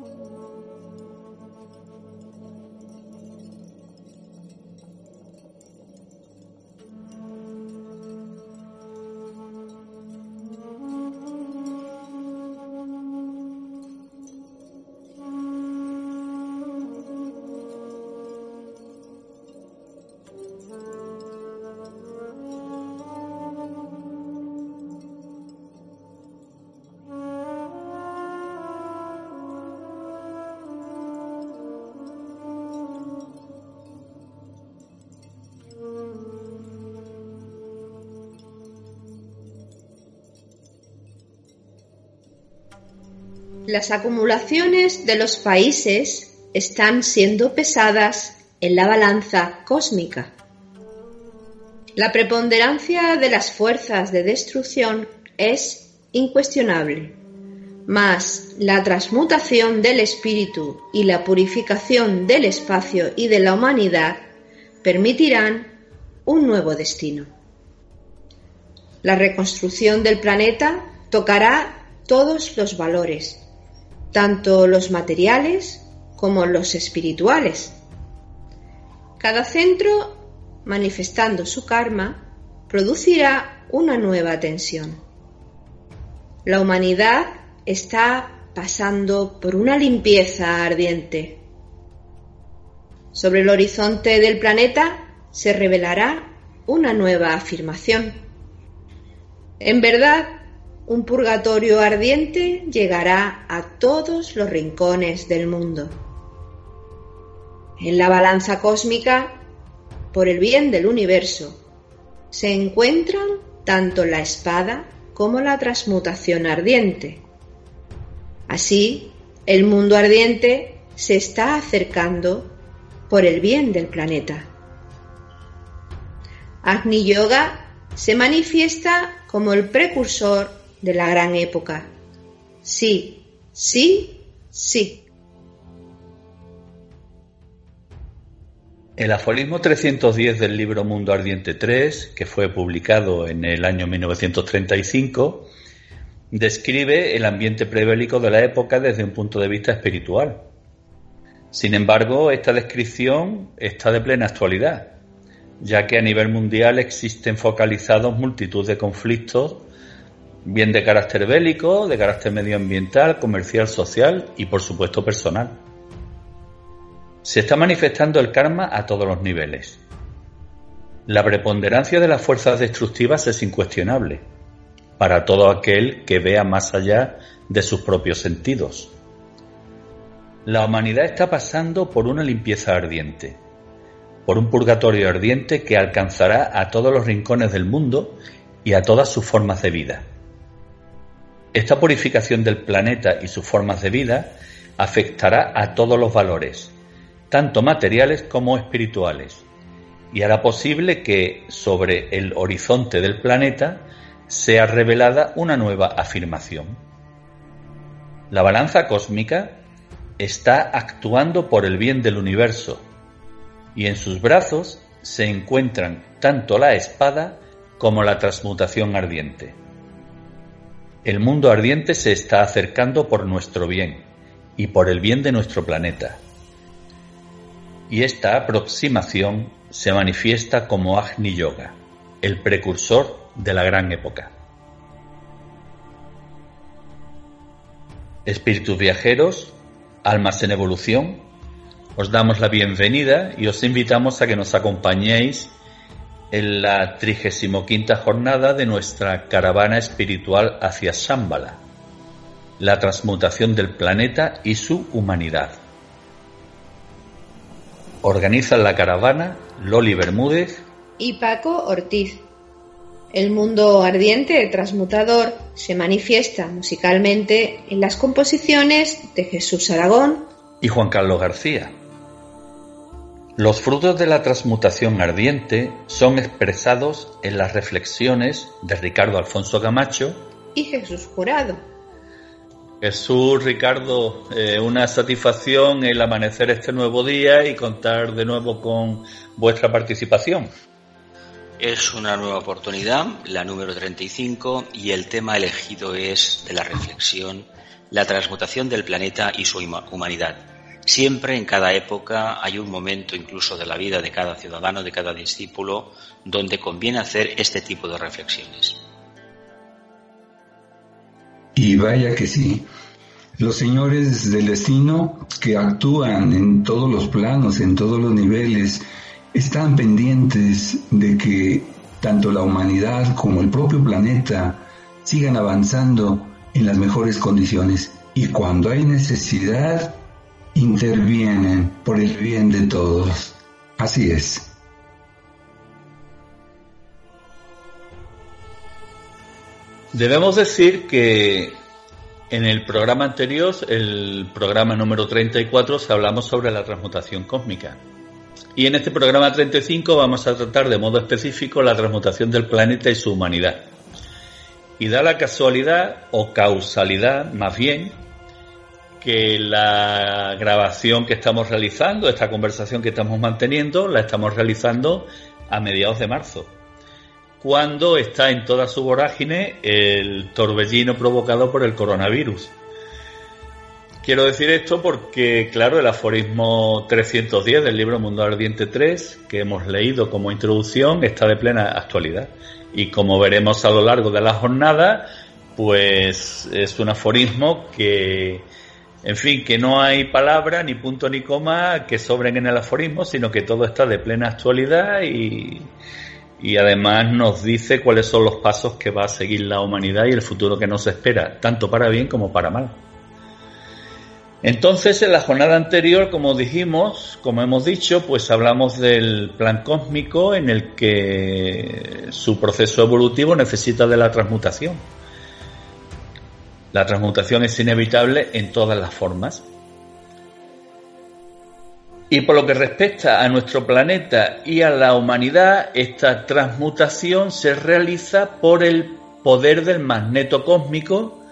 Oh. Las acumulaciones de los países están siendo pesadas en la balanza cósmica. La preponderancia de las fuerzas de destrucción es incuestionable, mas la transmutación del espíritu y la purificación del espacio y de la humanidad permitirán un nuevo destino. La reconstrucción del planeta tocará todos los valores, tanto los materiales como los espirituales. Cada centro, manifestando su karma, producirá una nueva tensión. La humanidad está pasando por una limpieza ardiente. Sobre el horizonte del planeta se revelará una nueva afirmación. En verdad, un purgatorio ardiente llegará a todos los rincones del mundo. En la balanza cósmica, por el bien del universo, se encuentran tanto la espada como la transmutación ardiente. Así, el mundo ardiente se está acercando por el bien del planeta. Agni Yoga se manifiesta como el precursor de la gran época. Sí, sí, sí. El aforismo 310 del libro Mundo Ardiente 3, que fue publicado en el año 1935, describe el ambiente prebélico de la época desde un punto de vista espiritual. Sin embargo, esta descripción está de plena actualidad, ya que a nivel mundial existen focalizados multitud de conflictos bien de carácter bélico, de carácter medioambiental, comercial, social y por supuesto personal. Se está manifestando el karma a todos los niveles. La preponderancia de las fuerzas destructivas es incuestionable para todo aquel que vea más allá de sus propios sentidos. La humanidad está pasando por una limpieza ardiente, por un purgatorio ardiente que alcanzará a todos los rincones del mundo y a todas sus formas de vida. Esta purificación del planeta y sus formas de vida afectará a todos los valores, tanto materiales como espirituales, y hará posible que sobre el horizonte del planeta sea revelada una nueva afirmación. La balanza cósmica está actuando por el bien del universo, y en sus brazos se encuentran tanto la espada como la transmutación ardiente. El mundo ardiente se está acercando por nuestro bien y por el bien de nuestro planeta. Y esta aproximación se manifiesta como Agni Yoga, el precursor de la gran época. Espíritus viajeros, almas en evolución, os damos la bienvenida y os invitamos a que nos acompañéis en la 35 jornada de nuestra caravana espiritual hacia Shambhala, la transmutación del planeta y su humanidad. Organizan la caravana Loli Bermúdez y Paco Ortiz. El mundo ardiente transmutador se manifiesta musicalmente en las composiciones de Jesús Aragón y Juan Carlos García. Los frutos de la transmutación ardiente son expresados en las reflexiones de Ricardo Alfonso Camacho y Jesús Jurado. Jesús, Ricardo, eh, una satisfacción el amanecer este nuevo día y contar de nuevo con vuestra participación. Es una nueva oportunidad, la número 35, y el tema elegido es de la reflexión la transmutación del planeta y su humanidad. Siempre en cada época hay un momento incluso de la vida de cada ciudadano, de cada discípulo, donde conviene hacer este tipo de reflexiones. Y vaya que sí. Los señores del destino que actúan en todos los planos, en todos los niveles, están pendientes de que tanto la humanidad como el propio planeta sigan avanzando en las mejores condiciones y cuando hay necesidad intervienen por el bien de todos. Así es. Debemos decir que en el programa anterior, el programa número 34, hablamos sobre la transmutación cósmica. Y en este programa 35 vamos a tratar de modo específico la transmutación del planeta y su humanidad. Y da la casualidad, o causalidad más bien, que la grabación que estamos realizando, esta conversación que estamos manteniendo, la estamos realizando a mediados de marzo, cuando está en toda su vorágine el torbellino provocado por el coronavirus. Quiero decir esto porque, claro, el aforismo 310 del libro Mundo Ardiente 3, que hemos leído como introducción, está de plena actualidad. Y como veremos a lo largo de la jornada, pues es un aforismo que, en fin, que no hay palabra, ni punto ni coma que sobren en el aforismo, sino que todo está de plena actualidad y, y además nos dice cuáles son los pasos que va a seguir la humanidad y el futuro que nos espera, tanto para bien como para mal. Entonces, en la jornada anterior, como dijimos, como hemos dicho, pues hablamos del plan cósmico en el que su proceso evolutivo necesita de la transmutación. La transmutación es inevitable en todas las formas. Y por lo que respecta a nuestro planeta y a la humanidad, esta transmutación se realiza por el poder del magneto cósmico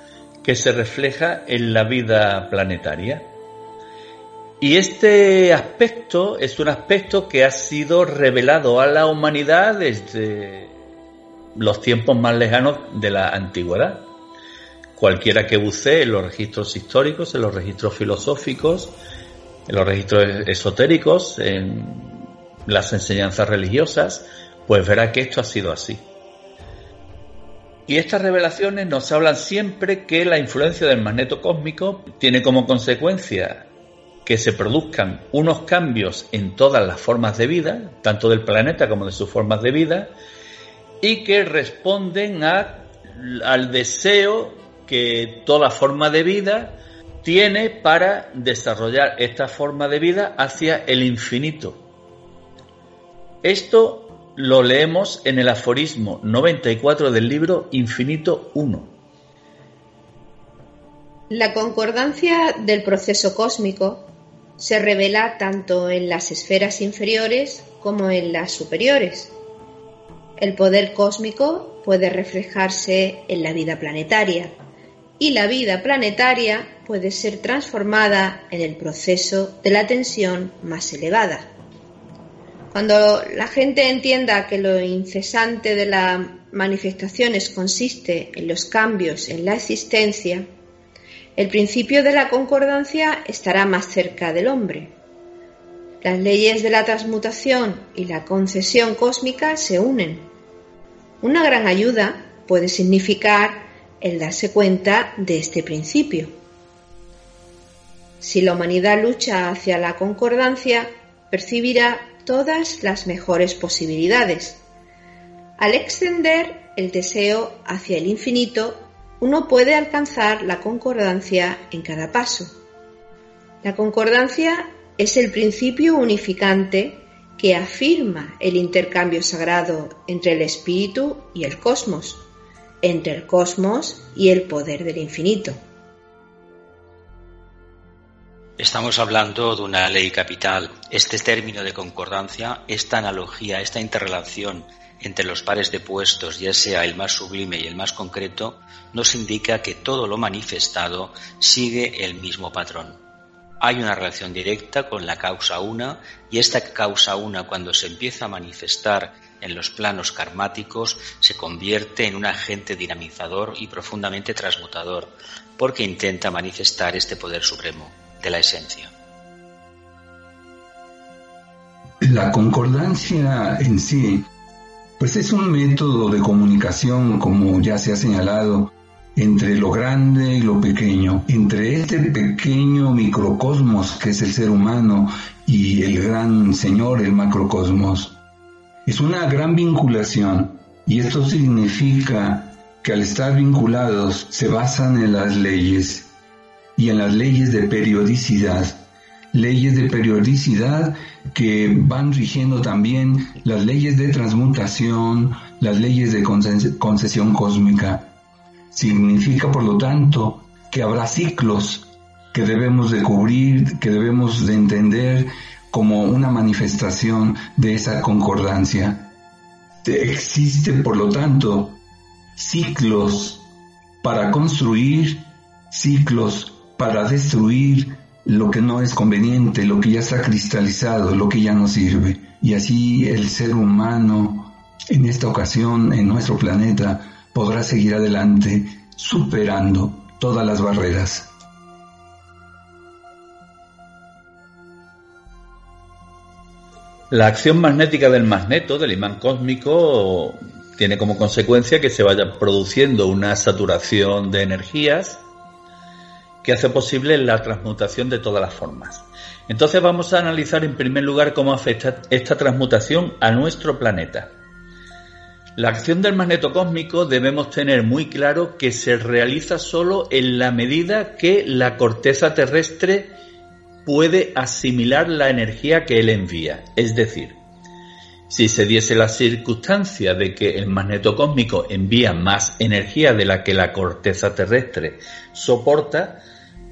que se refleja en la vida planetaria. Y este aspecto es un aspecto que ha sido revelado a la humanidad desde los tiempos más lejanos de la antigüedad. Cualquiera que bucee en los registros históricos, en los registros filosóficos, en los registros esotéricos, en las enseñanzas religiosas, pues verá que esto ha sido así. Y estas revelaciones nos hablan siempre que la influencia del magneto cósmico tiene como consecuencia que se produzcan unos cambios en todas las formas de vida, tanto del planeta como de sus formas de vida, y que responden al deseo que toda forma de vida tiene para desarrollar esta forma de vida hacia el infinito. Esto lo leemos en el aforismo 94 del libro Infinito 1. La concordancia del proceso cósmico se revela tanto en las esferas inferiores como en las superiores. El poder cósmico puede reflejarse en la vida planetaria y la vida planetaria puede ser transformada en el proceso de la tensión más elevada. Cuando la gente entienda que lo incesante de las manifestaciones consiste en los cambios en la existencia, el principio de la concordancia estará más cerca del hombre. Las leyes de la transmutación y la concesión cósmica se unen. Una gran ayuda puede significar el darse cuenta de este principio. Si la humanidad lucha hacia la concordancia, percibirá todas las mejores posibilidades. Al extender el deseo hacia el infinito, uno puede alcanzar la concordancia en cada paso. La concordancia es el principio unificante que afirma el intercambio sagrado entre el espíritu y el cosmos, entre el cosmos y el poder del infinito. Estamos hablando de una ley capital. Este término de concordancia, esta analogía, esta interrelación entre los pares de puestos, ya sea el más sublime y el más concreto, nos indica que todo lo manifestado sigue el mismo patrón. Hay una relación directa con la causa una y esta causa una cuando se empieza a manifestar en los planos karmáticos se convierte en un agente dinamizador y profundamente transmutador, porque intenta manifestar este poder supremo de la esencia. La concordancia en sí, pues es un método de comunicación, como ya se ha señalado, entre lo grande y lo pequeño, entre este pequeño microcosmos que es el ser humano y el gran Señor, el macrocosmos. Es una gran vinculación y esto significa que al estar vinculados se basan en las leyes y en las leyes de periodicidad. Leyes de periodicidad que van rigiendo también las leyes de transmutación, las leyes de concesión cósmica. Significa, por lo tanto, que habrá ciclos que debemos de cubrir, que debemos de entender como una manifestación de esa concordancia. Existe, por lo tanto, ciclos para construir, ciclos para destruir lo que no es conveniente, lo que ya está cristalizado, lo que ya no sirve. Y así el ser humano, en esta ocasión, en nuestro planeta, podrá seguir adelante superando todas las barreras. La acción magnética del magneto, del imán cósmico, tiene como consecuencia que se vaya produciendo una saturación de energías que hace posible la transmutación de todas las formas. Entonces vamos a analizar en primer lugar cómo afecta esta transmutación a nuestro planeta. La acción del magneto cósmico debemos tener muy claro que se realiza solo en la medida que la corteza terrestre puede asimilar la energía que él envía. Es decir, si se diese la circunstancia de que el magneto cósmico envía más energía de la que la corteza terrestre soporta,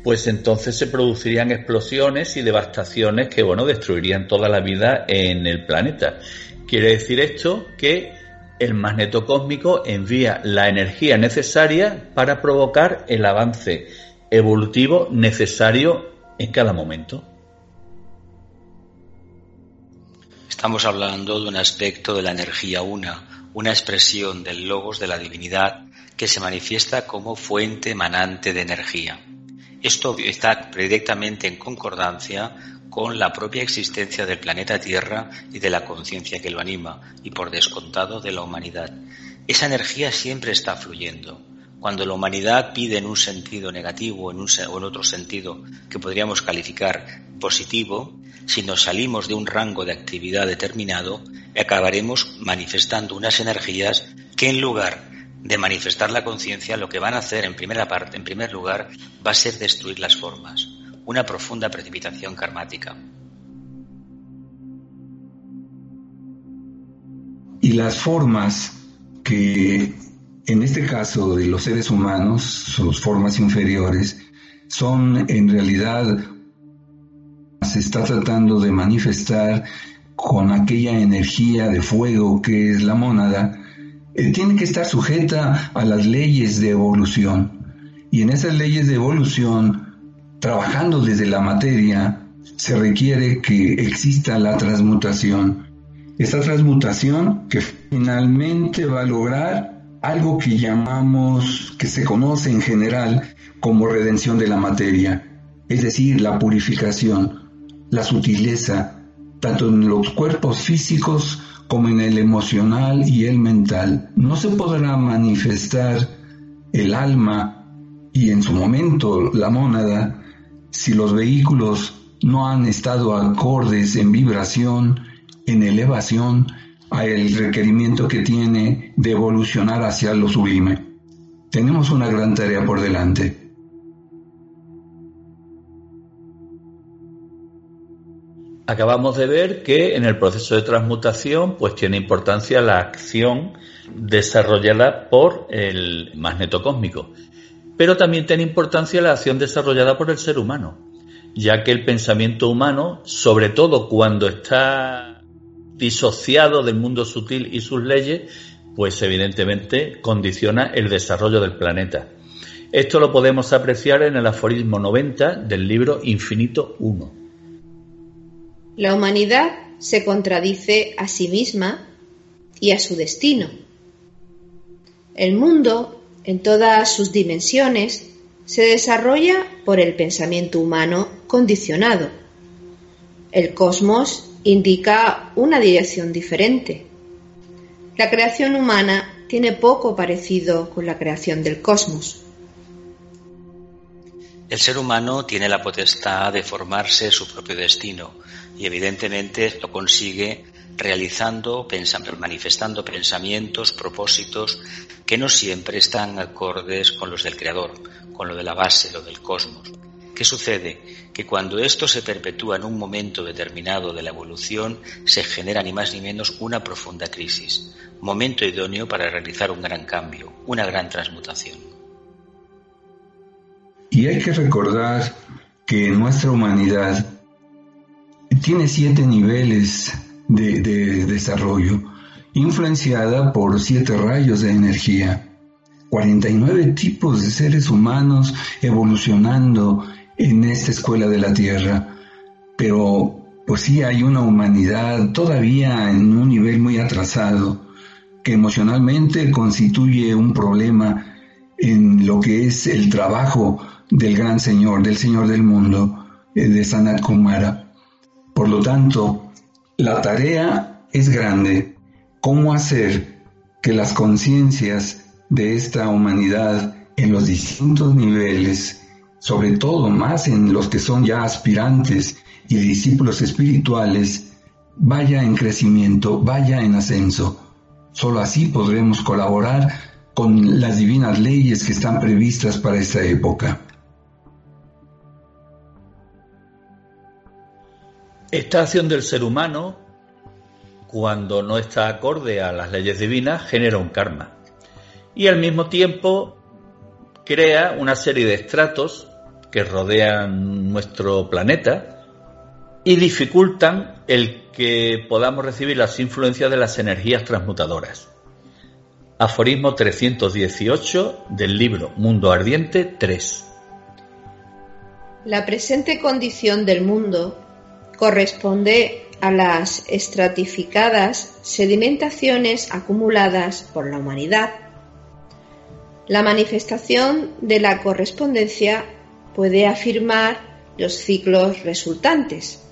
pues entonces se producirían explosiones y devastaciones que, bueno, destruirían toda la vida en el planeta. Quiere decir esto que el magneto cósmico envía la energía necesaria para provocar el avance evolutivo necesario en cada momento. Estamos hablando de un aspecto de la energía una, una expresión del logos de la divinidad que se manifiesta como fuente emanante de energía. Esto está directamente en concordancia con la propia existencia del planeta Tierra y de la conciencia que lo anima, y por descontado de la humanidad. Esa energía siempre está fluyendo. Cuando la humanidad pide en un sentido negativo o en otro sentido que podríamos calificar positivo, si nos salimos de un rango de actividad determinado, acabaremos manifestando unas energías que en lugar de manifestar la conciencia, lo que van a hacer en primera parte, en primer lugar, va a ser destruir las formas una profunda precipitación karmática. Y las formas que, en este caso de los seres humanos, sus formas inferiores, son en realidad, se está tratando de manifestar con aquella energía de fuego que es la mónada, eh, tiene que estar sujeta a las leyes de evolución. Y en esas leyes de evolución trabajando desde la materia, se requiere que exista la transmutación. Esta transmutación que finalmente va a lograr algo que llamamos, que se conoce en general como redención de la materia, es decir, la purificación, la sutileza, tanto en los cuerpos físicos como en el emocional y el mental. No se podrá manifestar el alma y en su momento la mónada si los vehículos no han estado acordes en vibración, en elevación, a el requerimiento que tiene de evolucionar hacia lo sublime. Tenemos una gran tarea por delante. Acabamos de ver que en el proceso de transmutación pues tiene importancia la acción desarrollada por el magneto cósmico pero también tiene importancia la acción desarrollada por el ser humano, ya que el pensamiento humano, sobre todo cuando está disociado del mundo sutil y sus leyes, pues evidentemente condiciona el desarrollo del planeta. Esto lo podemos apreciar en el aforismo 90 del libro Infinito 1. La humanidad se contradice a sí misma y a su destino. El mundo, en todas sus dimensiones, se desarrolla por el pensamiento humano condicionado. El cosmos indica una dirección diferente. La creación humana tiene poco parecido con la creación del cosmos. El ser humano tiene la potestad de formarse su propio destino y evidentemente lo consigue realizando, manifestando pensamientos, propósitos que no siempre están acordes con los del Creador, con lo de la base, lo del cosmos. ¿Qué sucede? Que cuando esto se perpetúa en un momento determinado de la evolución, se genera ni más ni menos una profunda crisis, momento idóneo para realizar un gran cambio, una gran transmutación. Y hay que recordar que nuestra humanidad tiene siete niveles de, de desarrollo, influenciada por siete rayos de energía. 49 tipos de seres humanos evolucionando en esta escuela de la Tierra, pero pues sí hay una humanidad todavía en un nivel muy atrasado que emocionalmente constituye un problema en lo que es el trabajo del gran Señor, del Señor del mundo, eh, de Sanat Kumara. Por lo tanto, la tarea es grande. ¿Cómo hacer que las conciencias de esta humanidad en los distintos niveles sobre todo más en los que son ya aspirantes y discípulos espirituales, vaya en crecimiento, vaya en ascenso. Solo así podremos colaborar con las divinas leyes que están previstas para esta época. Esta acción del ser humano, cuando no está acorde a las leyes divinas, genera un karma. Y al mismo tiempo crea una serie de estratos que rodean nuestro planeta y dificultan el que podamos recibir las influencias de las energías transmutadoras. Aforismo 318 del libro Mundo Ardiente 3. La presente condición del mundo corresponde a las estratificadas sedimentaciones acumuladas por la humanidad. La manifestación de la correspondencia puede afirmar los ciclos resultantes.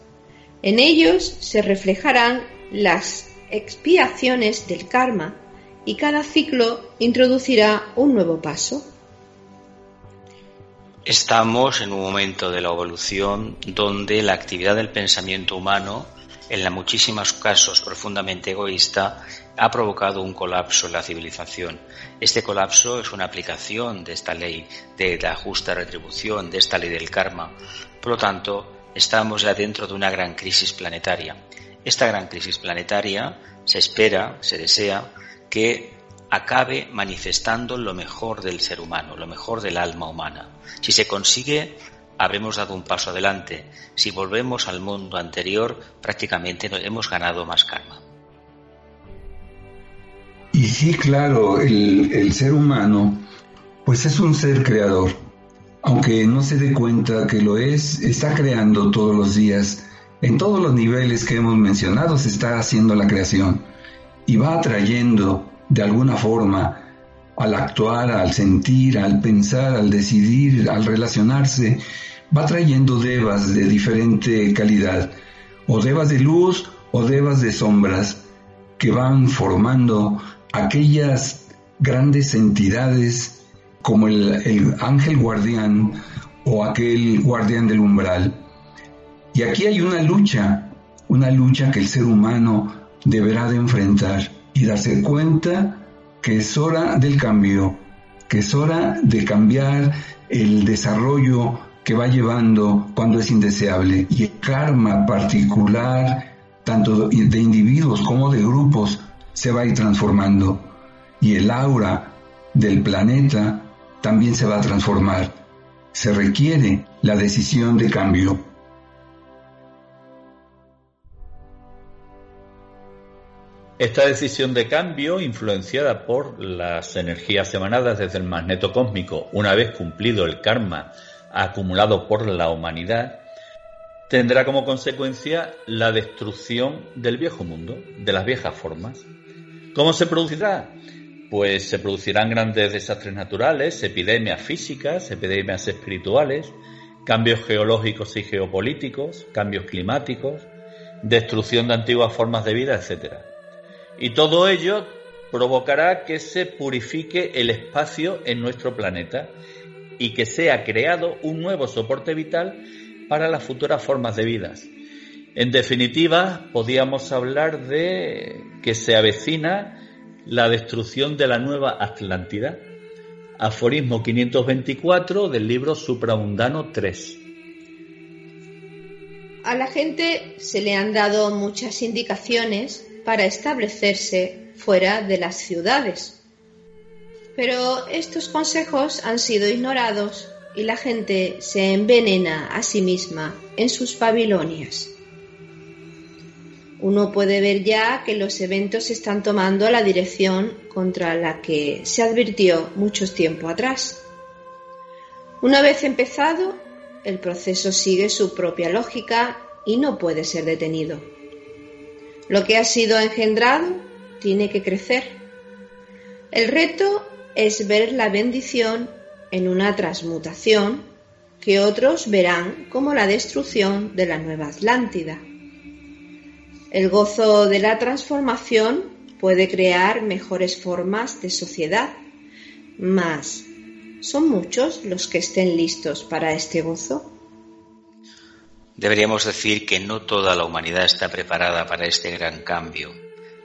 En ellos se reflejarán las expiaciones del karma y cada ciclo introducirá un nuevo paso. Estamos en un momento de la evolución donde la actividad del pensamiento humano, en muchísimos casos profundamente egoísta, ha provocado un colapso en la civilización. Este colapso es una aplicación de esta ley de la justa retribución, de esta ley del karma. Por lo tanto, estamos ya dentro de una gran crisis planetaria. Esta gran crisis planetaria se espera, se desea, que acabe manifestando lo mejor del ser humano, lo mejor del alma humana. Si se consigue, habremos dado un paso adelante. Si volvemos al mundo anterior, prácticamente hemos ganado más karma. Y sí, claro, el, ser humano, pues es un ser creador. Aunque no se dé cuenta que lo es, está creando todos los días. En todos los niveles que hemos mencionado se está haciendo la creación. Y va atrayendo de alguna forma al actuar, al sentir, al pensar, al decidir, al relacionarse, va trayendo devas de diferente calidad, o devas de luz o devas de sombras, que van formando aquellas grandes entidades como el, ángel guardián o aquel guardián del umbral. Y aquí hay una lucha, una lucha que el ser humano deberá de enfrentar y darse cuenta que es hora del cambio, que es hora de cambiar el desarrollo que va llevando cuando es indeseable y el karma particular, tanto de individuos como de grupos, se va a ir transformando y el aura del planeta también se va a transformar. Se requiere la decisión de cambio. Esta decisión de cambio, influenciada por las energías emanadas desde el magneto cósmico, una vez cumplido el karma acumulado por la humanidad, tendrá como consecuencia la destrucción del viejo mundo, de las viejas formas. ¿Cómo se producirá? Pues se producirán grandes desastres naturales, epidemias físicas, epidemias espirituales, cambios geológicos y geopolíticos, cambios climáticos, destrucción de antiguas formas de vida, etc. Y todo ello provocará que se purifique el espacio en nuestro planeta y que sea creado un nuevo soporte vital para las futuras formas de vidas. En definitiva, podíamos hablar de que se avecina la destrucción de la nueva Atlántida. Aforismo 524 del libro Supramundano 3. A la gente se le han dado muchas indicaciones para establecerse fuera de las ciudades. Pero estos consejos han sido ignorados y la gente se envenena a sí misma en sus Babilonias. Uno puede ver ya que los eventos están tomando la dirección contra la que se advirtió mucho tiempo atrás. Una vez empezado, el proceso sigue su propia lógica y no puede ser detenido. Lo que ha sido engendrado tiene que crecer. El reto es ver la bendición en una transmutación que otros verán como la destrucción de la nueva Atlántida. El gozo de la transformación puede crear mejores formas de sociedad, mas ¿son muchos los que estén listos para este gozo? Deberíamos decir que no toda la humanidad está preparada para este gran cambio,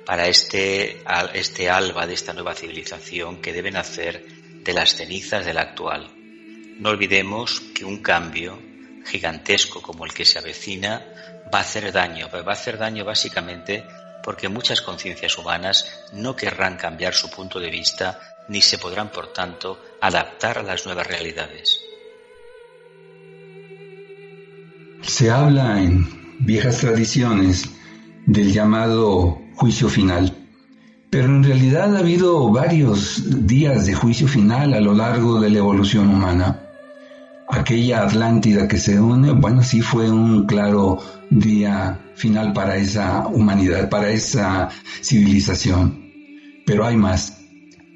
para este, este alba de esta nueva civilización que debe nacer de las cenizas del actual. No olvidemos que un cambio gigantesco como el que se avecina va a hacer daño, va a hacer daño básicamente porque muchas conciencias humanas no querrán cambiar su punto de vista ni se podrán, por tanto, adaptar a las nuevas realidades. Se habla en viejas tradiciones del llamado juicio final, pero en realidad ha habido varios días de juicio final a lo largo de la evolución humana aquella Atlántida que se une, bueno, sí fue un claro día final para esa humanidad, para esa civilización. Pero hay más.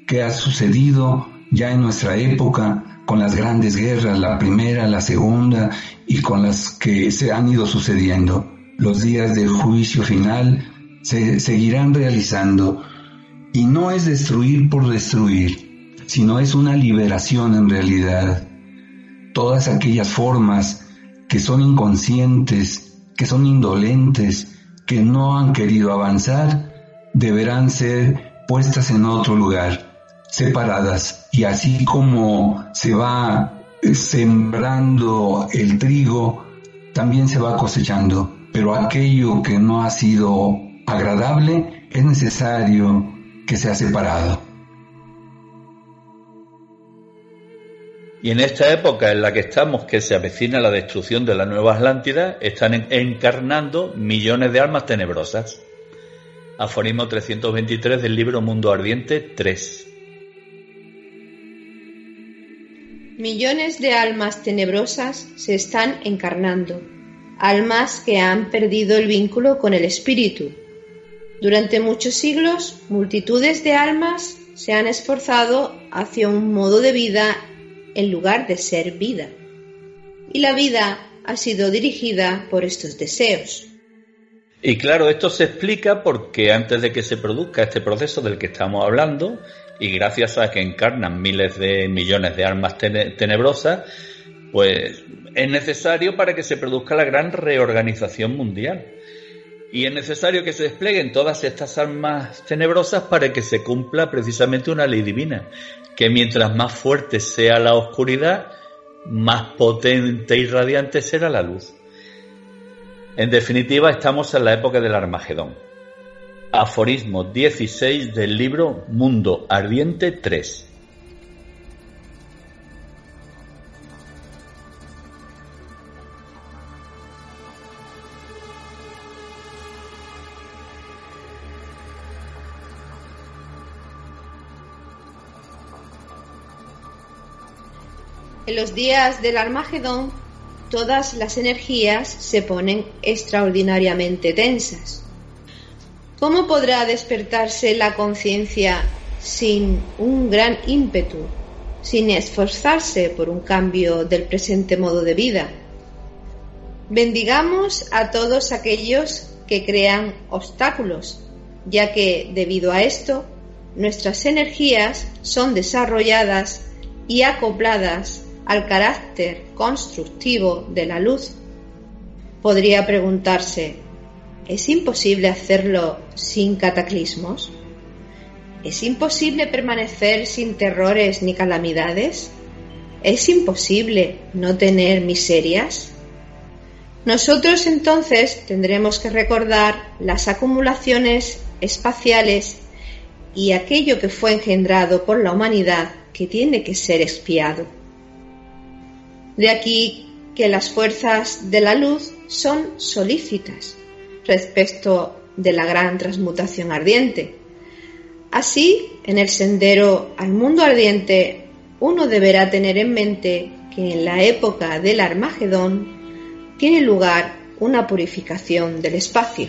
¿Qué ha sucedido ya en nuestra época con las grandes guerras, la primera, la segunda y con las que se han ido sucediendo? Los días del juicio final se seguirán realizando y no es destruir por destruir, sino es una liberación en realidad todas aquellas formas que son inconscientes, que son indolentes, que no han querido avanzar, deberán ser puestas en otro lugar, separadas. Y así como se va sembrando el trigo, también se va cosechando. Pero aquello que no ha sido agradable es necesario que sea separado. Y en esta época en la que estamos, que se avecina la destrucción de la nueva Atlántida, están encarnando millones de almas tenebrosas. Aforismo 323 del libro Mundo Ardiente 3. Millones de almas tenebrosas se están encarnando, almas que han perdido el vínculo con el espíritu. Durante muchos siglos, multitudes de almas se han esforzado hacia un modo de vida en lugar de ser vida. Y la vida ha sido dirigida por estos deseos. Y claro, esto se explica porque antes de que se produzca este proceso del que estamos hablando, y gracias a que encarnan miles de millones de almas tenebrosas, pues es necesario para que se produzca la gran reorganización mundial. Y es necesario que se desplieguen todas estas almas tenebrosas para que se cumpla precisamente una ley divina, que mientras más fuerte sea la oscuridad, más potente y radiante será la luz. En definitiva, estamos en la época del Armagedón. Aforismo 16 del libro Mundo Ardiente 3. En los días del Armagedón, todas las energías se ponen extraordinariamente tensas. ¿Cómo podrá despertarse la conciencia sin un gran ímpetu, sin esforzarse por un cambio del presente modo de vida? Bendigamos a todos aquellos que crean obstáculos, ya que debido a esto nuestras energías son desarrolladas y acopladas al carácter constructivo de la luz. Podría preguntarse, ¿es imposible hacerlo sin cataclismos? ¿Es imposible permanecer sin terrores ni calamidades? ¿Es imposible no tener miserias? Nosotros entonces tendremos que recordar las acumulaciones espaciales y aquello que fue engendrado por la humanidad que tiene que ser expiado. De aquí que las fuerzas de la luz son solícitas respecto de la gran transmutación ardiente. Así, en el sendero al mundo ardiente, uno deberá tener en mente que en la época del Armagedón tiene lugar una purificación del espacio.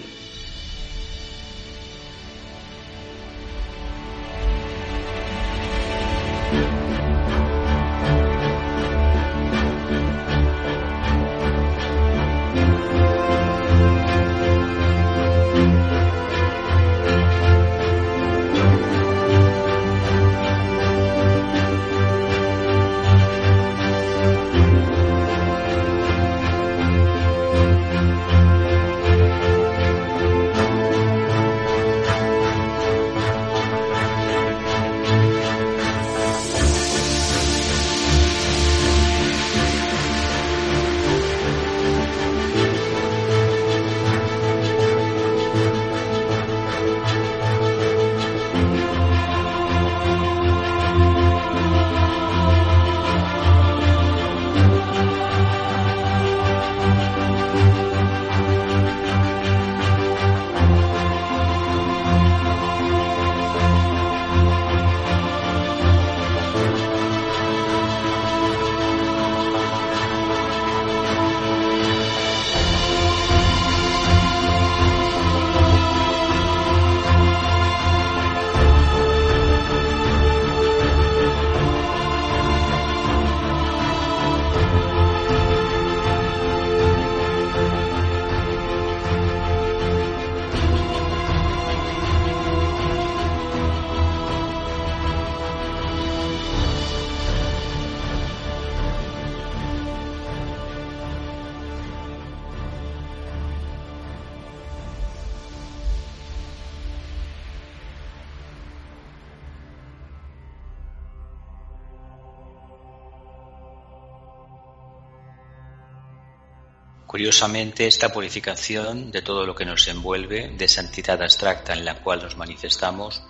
Esta purificación de todo lo que nos envuelve, de esa entidad abstracta en la cual nos manifestamos,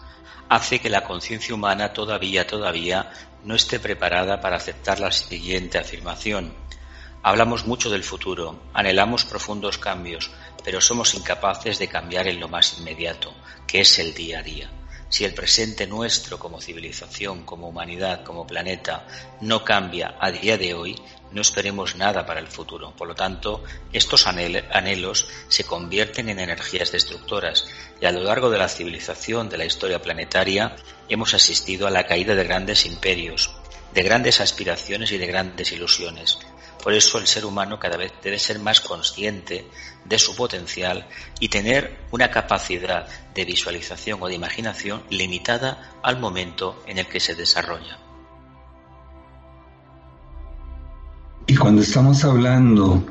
hace que la conciencia humana todavía, todavía no esté preparada para aceptar la siguiente afirmación. Hablamos mucho del futuro, anhelamos profundos cambios, pero somos incapaces de cambiar en lo más inmediato, que es el día a día. Si el presente nuestro como civilización, como humanidad, como planeta, no cambia a día de hoy, no esperemos nada para el futuro. Por lo tanto, estos anhelos se convierten en energías destructoras y a lo largo de la civilización, de la historia planetaria, hemos asistido a la caída de grandes imperios, de grandes aspiraciones y de grandes ilusiones. Por eso el ser humano cada vez debe ser más consciente de su potencial y tener una capacidad de visualización o de imaginación limitada al momento en el que se desarrolla. Y cuando estamos hablando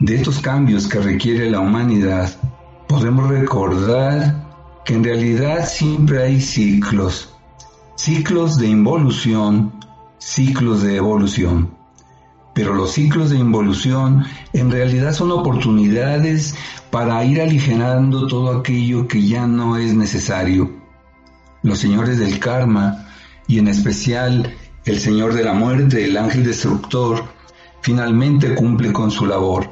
de estos cambios que requiere la humanidad, podemos recordar que en realidad siempre hay ciclos, ciclos de involución, ciclos de evolución. Pero los ciclos de involución en realidad son oportunidades para ir aligerando todo aquello que ya no es necesario. Los señores del karma, y en especial el señor de la muerte, el ángel destructor, finalmente cumple con su labor.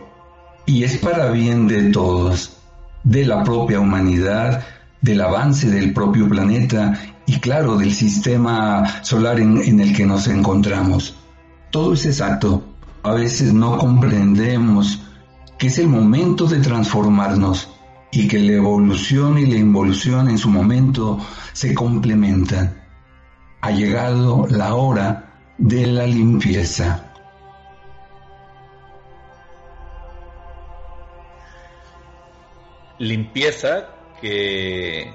Y es para bien de todos, de la propia humanidad, del avance del propio planeta y claro, del sistema solar en, en el que nos encontramos. Todo es exacto, a veces no comprendemos que es el momento de transformarnos y que la evolución y la involución en su momento se complementan. Ha llegado la hora de la limpieza. Limpieza que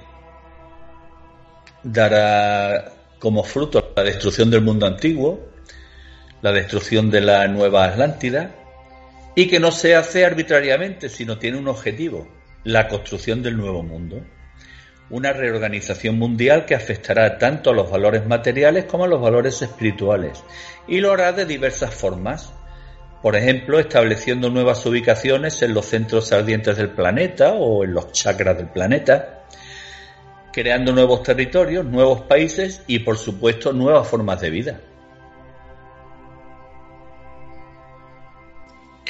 dará como fruto la destrucción del mundo antiguo, la destrucción de la nueva Atlántida, y que no se hace arbitrariamente, sino tiene un objetivo, la construcción del nuevo mundo. Una reorganización mundial que afectará tanto a los valores materiales como a los valores espirituales, y lo hará de diversas formas. Por ejemplo, estableciendo nuevas ubicaciones en los centros ardientes del planeta o en los chakras del planeta, creando nuevos territorios, nuevos países y, por supuesto, nuevas formas de vida.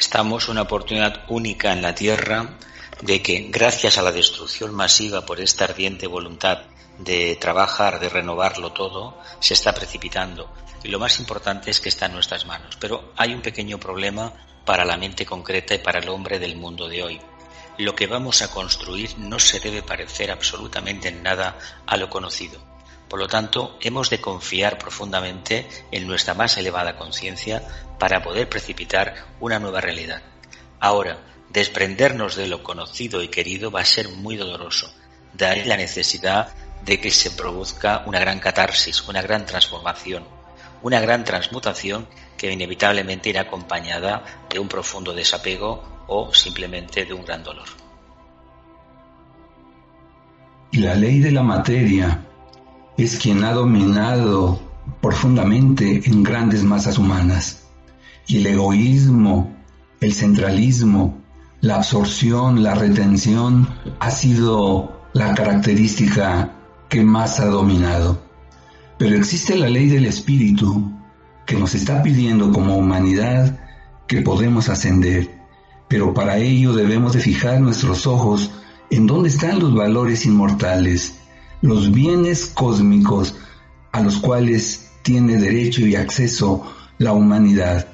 Estamos una oportunidad única en la Tierra de que, gracias a la destrucción masiva por esta ardiente voluntad de trabajar, de renovarlo todo, se está precipitando. Y lo más importante es que está en nuestras manos. Pero hay un pequeño problema para la mente concreta y para el hombre del mundo de hoy. Lo que vamos a construir no se debe parecer absolutamente en nada a lo conocido. Por lo tanto, hemos de confiar profundamente en nuestra más elevada conciencia para poder precipitar una nueva realidad. Ahora, desprendernos de lo conocido y querido va a ser muy doloroso. De ahí la necesidad de que se produzca una gran catarsis, una gran transformación, una gran transmutación que inevitablemente irá acompañada de un profundo desapego o simplemente de un gran dolor. La ley de la materia es quien ha dominado profundamente en grandes masas humanas. Y el egoísmo, el centralismo, la absorción, la retención ha sido la característica que más ha dominado. Pero existe la ley del espíritu que nos está pidiendo como humanidad que podemos ascender. Pero para ello debemos de fijar nuestros ojos en dónde están los valores inmortales, los bienes cósmicos a los cuales tiene derecho y acceso la humanidad,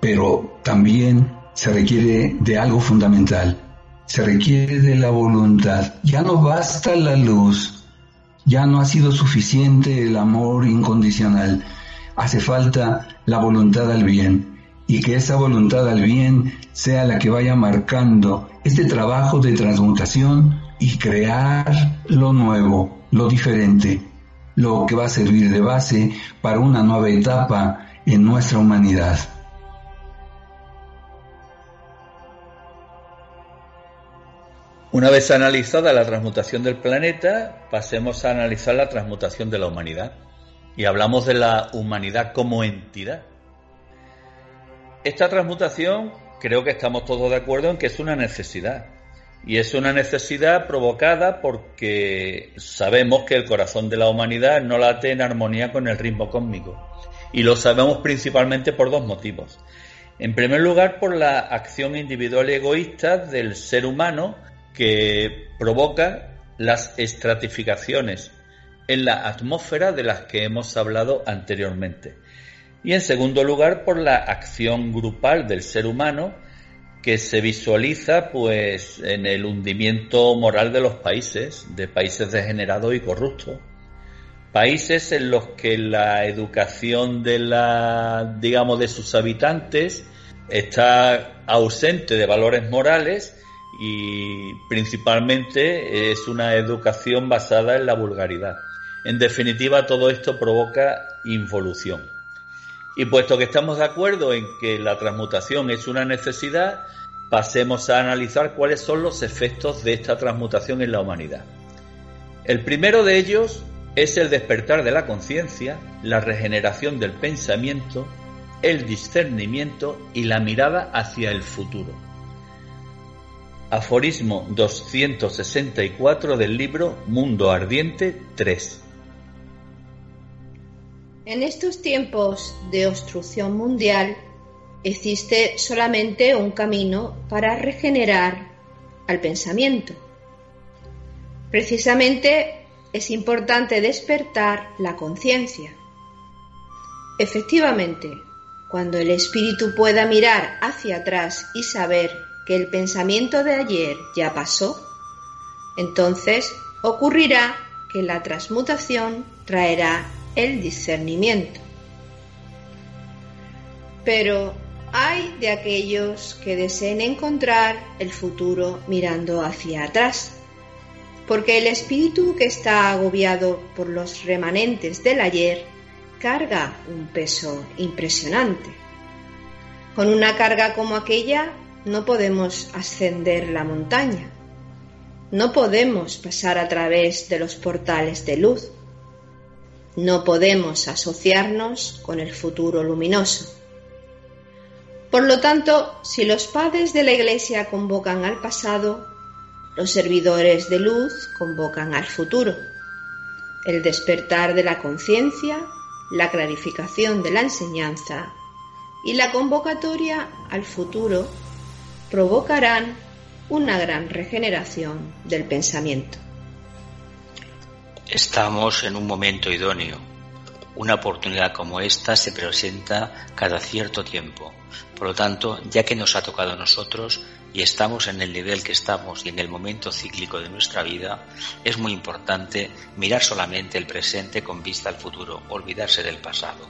pero también se requiere de algo fundamental, se requiere de la voluntad. Ya no basta la luz, ya no ha sido suficiente el amor incondicional, hace falta la voluntad al bien. Y que esa voluntad al bien sea la que vaya marcando este trabajo de transmutación y crear lo nuevo, lo diferente, lo que va a servir de base para una nueva etapa en nuestra humanidad. Una vez analizada la transmutación del planeta, pasemos a analizar la transmutación de la humanidad. Y hablamos de la humanidad como entidad. Esta transmutación creo que estamos todos de acuerdo en que es una necesidad. Y es una necesidad provocada porque sabemos que el corazón de la humanidad no late en armonía con el ritmo cósmico. Y lo sabemos principalmente por dos motivos. En primer lugar, por la acción individual y egoísta del ser humano que provoca las estratificaciones en la atmósfera de las que hemos hablado anteriormente. Y en segundo lugar, por la acción grupal del ser humano que se visualiza pues en el hundimiento moral de los países, de países degenerados y corruptos. Países en los que la educación de la digamos de sus habitantes está ausente de valores morales y principalmente es una educación basada en la vulgaridad. En definitiva, todo esto provoca involución. Y puesto que estamos de acuerdo en que la transmutación es una necesidad, pasemos a analizar cuáles son los efectos de esta transmutación en la humanidad. El primero de ellos es el despertar de la conciencia, la regeneración del pensamiento, el discernimiento y la mirada hacia el futuro. Aforismo 264 del libro Mundo Ardiente 3. En estos tiempos de obstrucción mundial, existe solamente un camino para regenerar al pensamiento. Precisamente es importante despertar la conciencia. Efectivamente, cuando el espíritu pueda mirar hacia atrás y saber que el pensamiento de ayer ya pasó, Entonces ocurrirá que la transmutación traerá el discernimiento. Pero hay de aquellos que deseen encontrar el futuro mirando hacia atrás, porque el espíritu que está agobiado por los remanentes del ayer carga un peso impresionante. Con una carga como aquella no podemos ascender la montaña, no podemos pasar a través de los portales de luz, no podemos asociarnos con el futuro luminoso. Por lo tanto, si los padres de la Iglesia convocan al pasado, los servidores de luz convocan al futuro. El despertar de la conciencia, la clarificación de la enseñanza y la convocatoria al futuro provocarán una gran regeneración del pensamiento. Estamos en un momento idóneo. Una oportunidad como esta se presenta cada cierto tiempo. Por lo tanto, ya que nos ha tocado a nosotros y estamos en el nivel que estamos y en el momento cíclico de nuestra vida, es muy importante mirar solamente el presente con vista al futuro, olvidarse del pasado,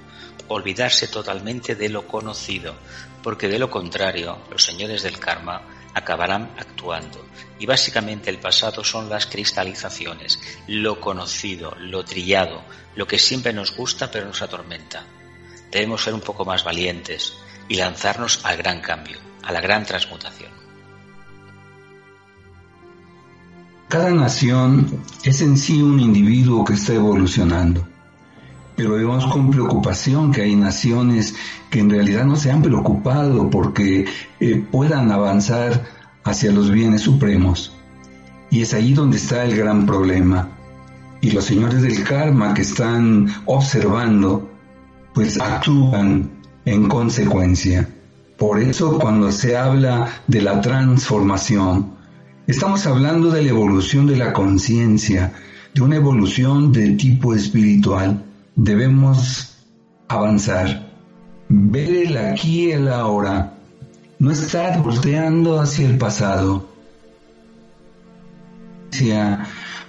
olvidarse totalmente de lo conocido, porque de lo contrario, los señores del karma acabarán actuando. Y básicamente el pasado son las cristalizaciones, lo conocido, lo trillado, lo que siempre nos gusta pero nos atormenta. Debemos ser un poco más valientes y lanzarnos al gran cambio, a la gran transmutación. Cada nación es en sí un individuo que está evolucionando, pero vemos con preocupación que hay naciones que en realidad no se han preocupado porque eh, puedan avanzar hacia los bienes supremos. Y es ahí donde está el gran problema. Y los señores del karma que están observando, pues actúan en consecuencia. Por eso cuando se habla de la transformación, estamos hablando de la evolución de la conciencia, de una evolución de tipo espiritual. Debemos avanzar. Ver el aquí y el ahora, no estar volteando hacia el pasado.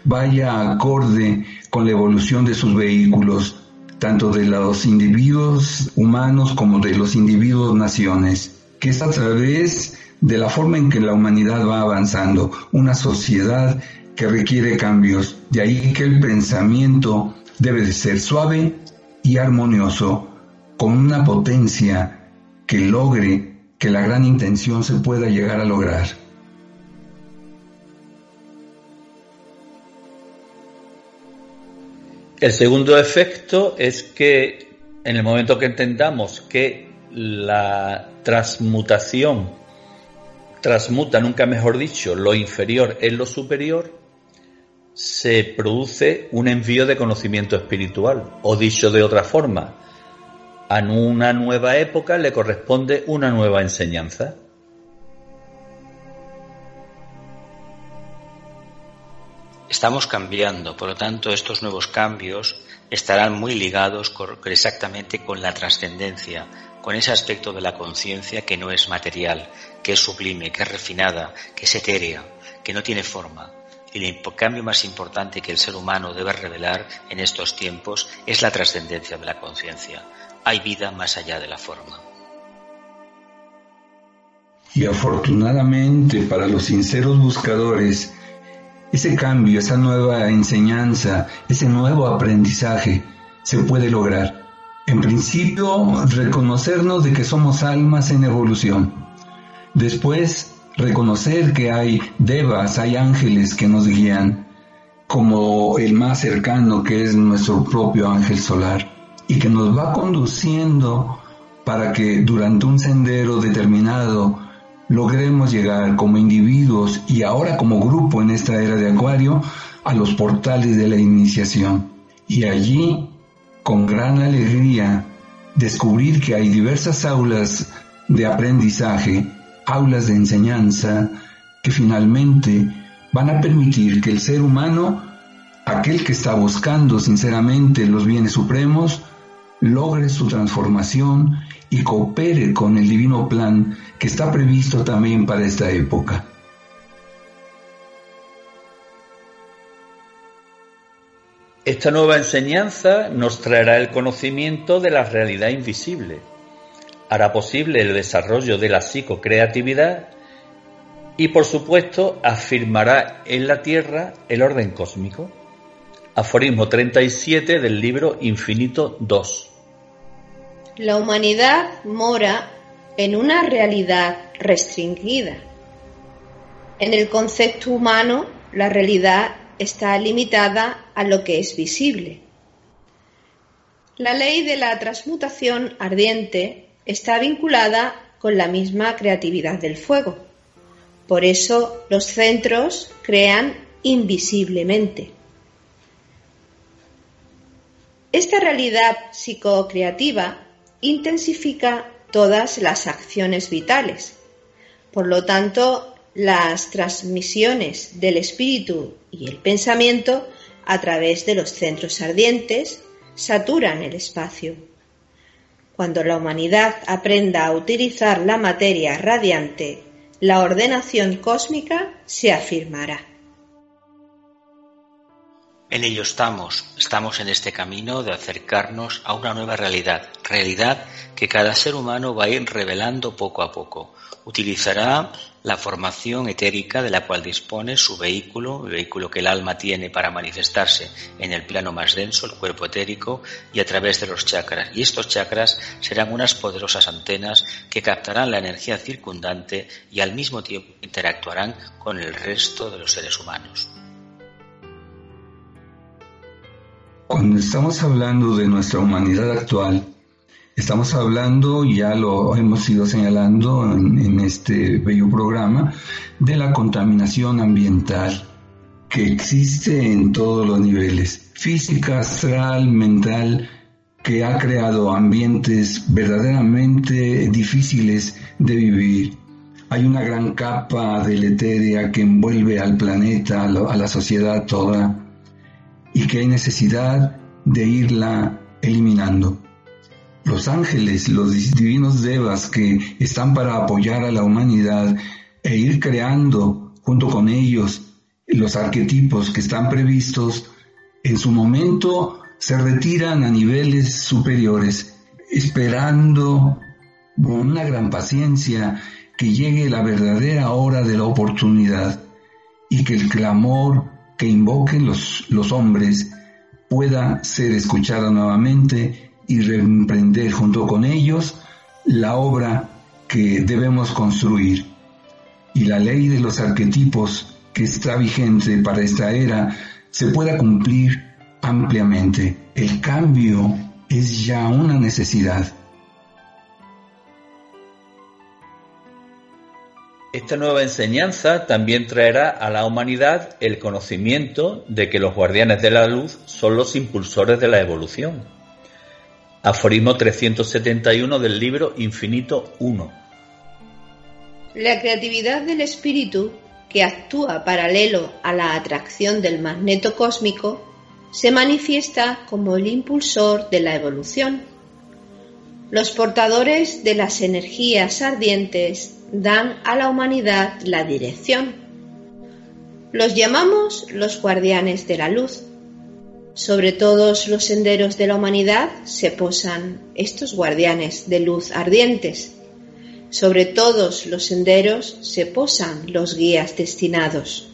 Vaya acorde con la evolución de sus vehículos, tanto de los individuos humanos como de los individuos naciones, que es a través de la forma en que la humanidad va avanzando, una sociedad que requiere cambios, de ahí que el pensamiento debe de ser suave y armonioso, con una potencia que logre que la gran intención se pueda llegar a lograr. El segundo efecto es que en el momento que entendamos que la transmutación transmuta, nunca mejor dicho, lo inferior en lo superior, se produce un envío de conocimiento espiritual, o dicho de otra forma, a una nueva época le corresponde una nueva enseñanza. Estamos cambiando, por lo tanto estos nuevos cambios estarán muy ligados exactamente con la trascendencia, con ese aspecto de la conciencia que no es material, que es sublime, que es refinada, que es etérea, que no tiene forma. El cambio más importante que el ser humano debe revelar en estos tiempos es la trascendencia de la conciencia hay vida más allá de la forma. Y afortunadamente para los sinceros buscadores, ese cambio, esa nueva enseñanza, ese nuevo aprendizaje se puede lograr. En principio, reconocernos de que somos almas en evolución. Después, reconocer que hay devas, hay ángeles que nos guían, como el más cercano que es nuestro propio ángel solar y que nos va conduciendo para que durante un sendero determinado logremos llegar como individuos y ahora como grupo en esta era de Acuario a los portales de la iniciación. Y allí, con gran alegría, descubrir que hay diversas aulas de aprendizaje, aulas de enseñanza, que finalmente van a permitir que el ser humano, aquel que está buscando sinceramente los bienes supremos, logre su transformación y coopere con el divino plan que está previsto también para esta época. Esta nueva enseñanza nos traerá el conocimiento de la realidad invisible, hará posible el desarrollo de la psicocreatividad y, por supuesto, afirmará en la Tierra el orden cósmico. Aforismo 37 del libro Infinito 2. La humanidad mora en una realidad restringida. En el concepto humano, la realidad está limitada a lo que es visible. La ley de la transmutación ardiente está vinculada con la misma creatividad del fuego. Por eso los centros crean invisiblemente. Esta realidad psicocreativa intensifica todas las acciones vitales. Por lo tanto, las transmisiones del espíritu y el pensamiento a través de los centros ardientes saturan el espacio. Cuando la humanidad aprenda a utilizar la materia radiante, la ordenación cósmica se afirmará. En ello estamos, estamos en este camino de acercarnos a una nueva realidad, realidad que cada ser humano va a ir revelando poco a poco, utilizará la formación etérica de la cual dispone su vehículo, el vehículo que el alma tiene para manifestarse en el plano más denso, el cuerpo etérico, y a través de los chakras. Y estos chakras serán unas poderosas antenas que captarán la energía circundante y al mismo tiempo interactuarán con el resto de los seres humanos. Cuando estamos hablando de nuestra humanidad actual, Estamos hablando, ya lo hemos ido señalando en, este bello programa, de la contaminación ambiental que existe en todos los niveles, física, astral, mental, que ha creado ambientes verdaderamente difíciles de vivir. Hay una gran capa deletérea que envuelve al planeta, a la sociedad toda, y que hay necesidad de irla eliminando los ángeles, los divinos devas que están para apoyar a la humanidad e ir creando junto con ellos los arquetipos que están previstos, en su momento se retiran a niveles superiores, esperando con una gran paciencia que llegue la verdadera hora de la oportunidad y que el clamor que invoquen los, los hombres pueda ser escuchado nuevamente y reemprender junto con ellos la obra que debemos construir. Y la ley de los arquetipos que está vigente para esta era se pueda cumplir ampliamente. El cambio es ya una necesidad. Esta nueva enseñanza también traerá a la humanidad el conocimiento de que los guardianes de la luz son los impulsores de la evolución Aforismo 371 del libro Infinito 1. La creatividad del espíritu, que actúa paralelo a la atracción del magneto cósmico, se manifiesta como el impulsor de la evolución. Los portadores de las energías ardientes dan a la humanidad la dirección. Los llamamos los guardianes de la luz sobre todos los senderos de la humanidad se posan estos guardianes de luz ardientes. Sobre todos los senderos se posan los guías destinados.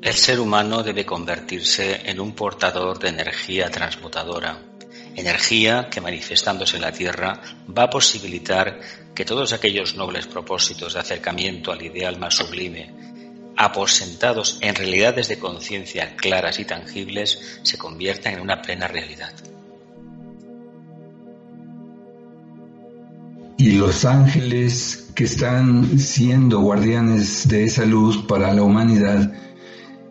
El ser humano debe convertirse en un portador de energía transmutadora, energía que manifestándose en la Tierra va a posibilitar que todos aquellos nobles propósitos de acercamiento al ideal más sublime aposentados en realidades de conciencia claras y tangibles, se conviertan en una plena realidad. Y los ángeles que están siendo guardianes de esa luz para la humanidad,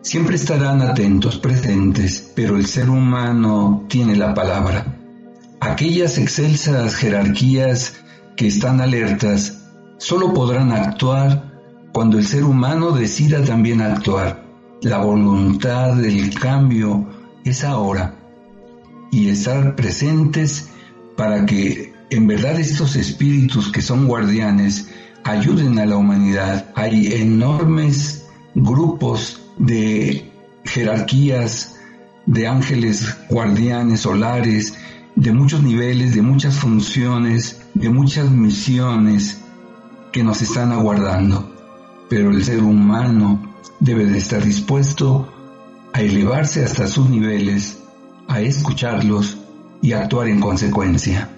siempre estarán atentos, presentes, pero el ser humano tiene la palabra. Aquellas excelsas jerarquías que están alertas solo podrán actuar cuando el ser humano decida también actuar. La voluntad del cambio es ahora y estar presentes para que en verdad estos espíritus que son guardianes ayuden a la humanidad. Hay enormes grupos de jerarquías de ángeles guardianes solares, de muchos niveles, de muchas funciones, de muchas misiones que nos están aguardando. Pero el ser humano debe de estar dispuesto a elevarse hasta sus niveles, a escucharlos y actuar en consecuencia.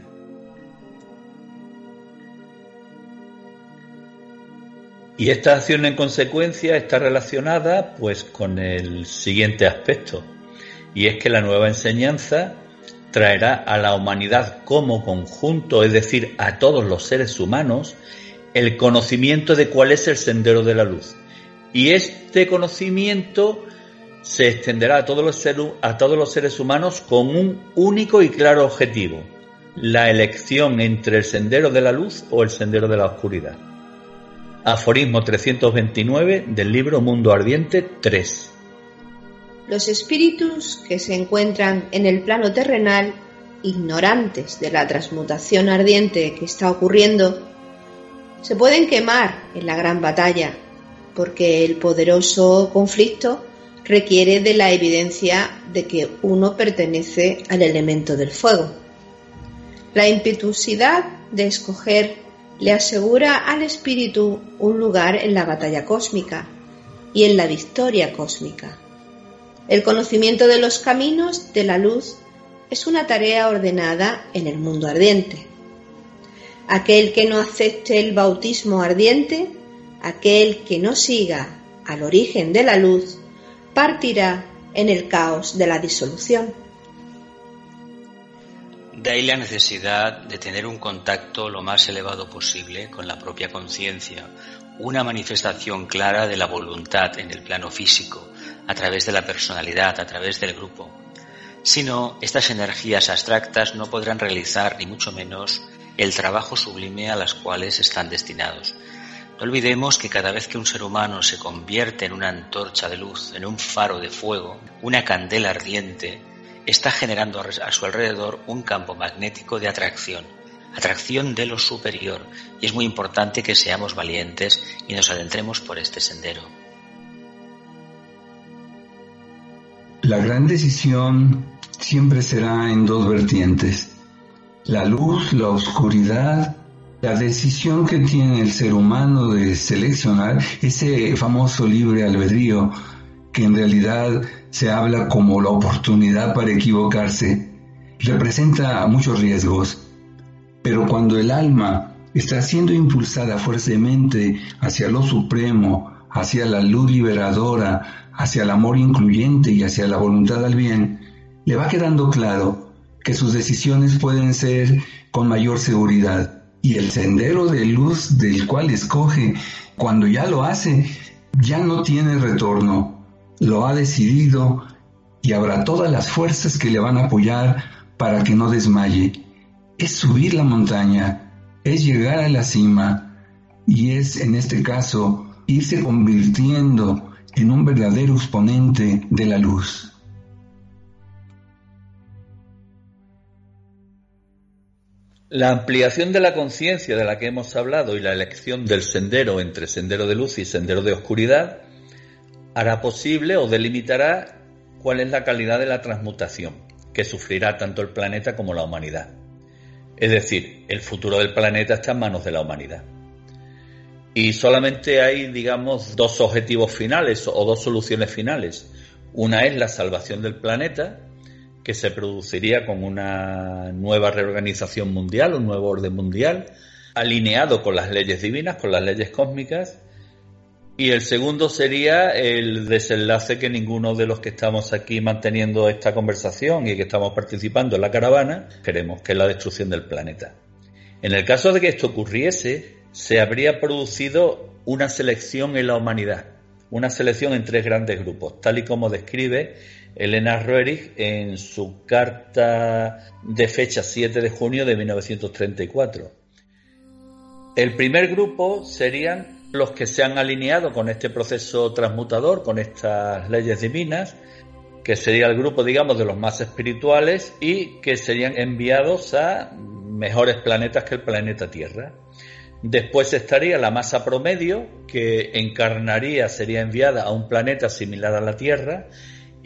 Y esta acción en consecuencia está relacionada pues con el siguiente aspecto, y es que la nueva enseñanza traerá a la humanidad como conjunto, es decir, a todos los seres humanos, el conocimiento de cuál es el sendero de la luz. Y este conocimiento se extenderá a todos los, seres humanos con un único y claro objetivo, la elección entre el sendero de la luz o el sendero de la oscuridad. Aforismo 329 del libro Mundo Ardiente 3. Los espíritus que se encuentran en el plano terrenal, ignorantes de la transmutación ardiente que está ocurriendo, se pueden quemar en la gran batalla, porque el poderoso conflicto requiere de la evidencia de que uno pertenece al elemento del fuego. La impetuosidad de escoger le asegura al espíritu un lugar en la batalla cósmica y en la victoria cósmica. El conocimiento de los caminos de la luz es una tarea ordenada en el mundo ardiente. Aquel que no acepte el bautismo ardiente, aquel que no siga al origen de la luz, partirá en el caos de la disolución. De ahí la necesidad de tener un contacto lo más elevado posible con la propia conciencia, una manifestación clara de la voluntad en el plano físico, a través de la personalidad, a través del grupo. Si no, estas energías abstractas no podrán realizar, ni mucho menos, el trabajo sublime a las cuales están destinados. No olvidemos que cada vez que un ser humano se convierte en una antorcha de luz, en un faro de fuego, una candela ardiente, está generando a su alrededor un campo magnético de atracción, atracción de lo superior, y es muy importante que seamos valientes y nos adentremos por este sendero. La gran decisión siempre será en dos vertientes, la luz, la oscuridad, la decisión que tiene el ser humano de seleccionar ese famoso libre albedrío que en realidad se habla como la oportunidad para equivocarse, representa muchos riesgos, pero cuando el alma está siendo impulsada fuertemente hacia lo supremo, hacia la luz liberadora, hacia el amor incluyente y hacia la voluntad al bien, le va quedando claro que sus decisiones pueden ser con mayor seguridad y el sendero de luz del cual escoge, cuando ya lo hace, ya no tiene retorno lo ha decidido y habrá todas las fuerzas que le van a apoyar para que no desmaye. Es subir la montaña, es llegar a la cima y es en este caso irse convirtiendo en un verdadero exponente de la luz. La ampliación de la conciencia de la que hemos hablado y la elección del sendero entre sendero de luz y sendero de oscuridad hará posible o delimitará cuál es la calidad de la transmutación que sufrirá tanto el planeta como la humanidad. Es decir, el futuro del planeta está en manos de la humanidad. Y solamente hay, digamos, dos objetivos finales o dos soluciones finales. Una es la salvación del planeta, que se produciría con una nueva reorganización mundial, un nuevo orden mundial, alineado con las leyes divinas, con las leyes cósmicas, y el segundo sería el desenlace que ninguno de los que estamos aquí manteniendo esta conversación y que estamos participando en la caravana queremos, que es la destrucción del planeta. En el caso de que esto ocurriese, se habría producido una selección en la humanidad, una selección en tres grandes grupos, tal y como describe Elena Roerich en su carta de fecha 7 de junio de 1934. El primer grupo serían los que se han alineado con este proceso transmutador, con estas leyes divinas, que sería el grupo, digamos, de los más espirituales y que serían enviados a mejores planetas que el planeta Tierra. Después estaría la masa promedio, que encarnaría, sería enviada a un planeta similar a la Tierra.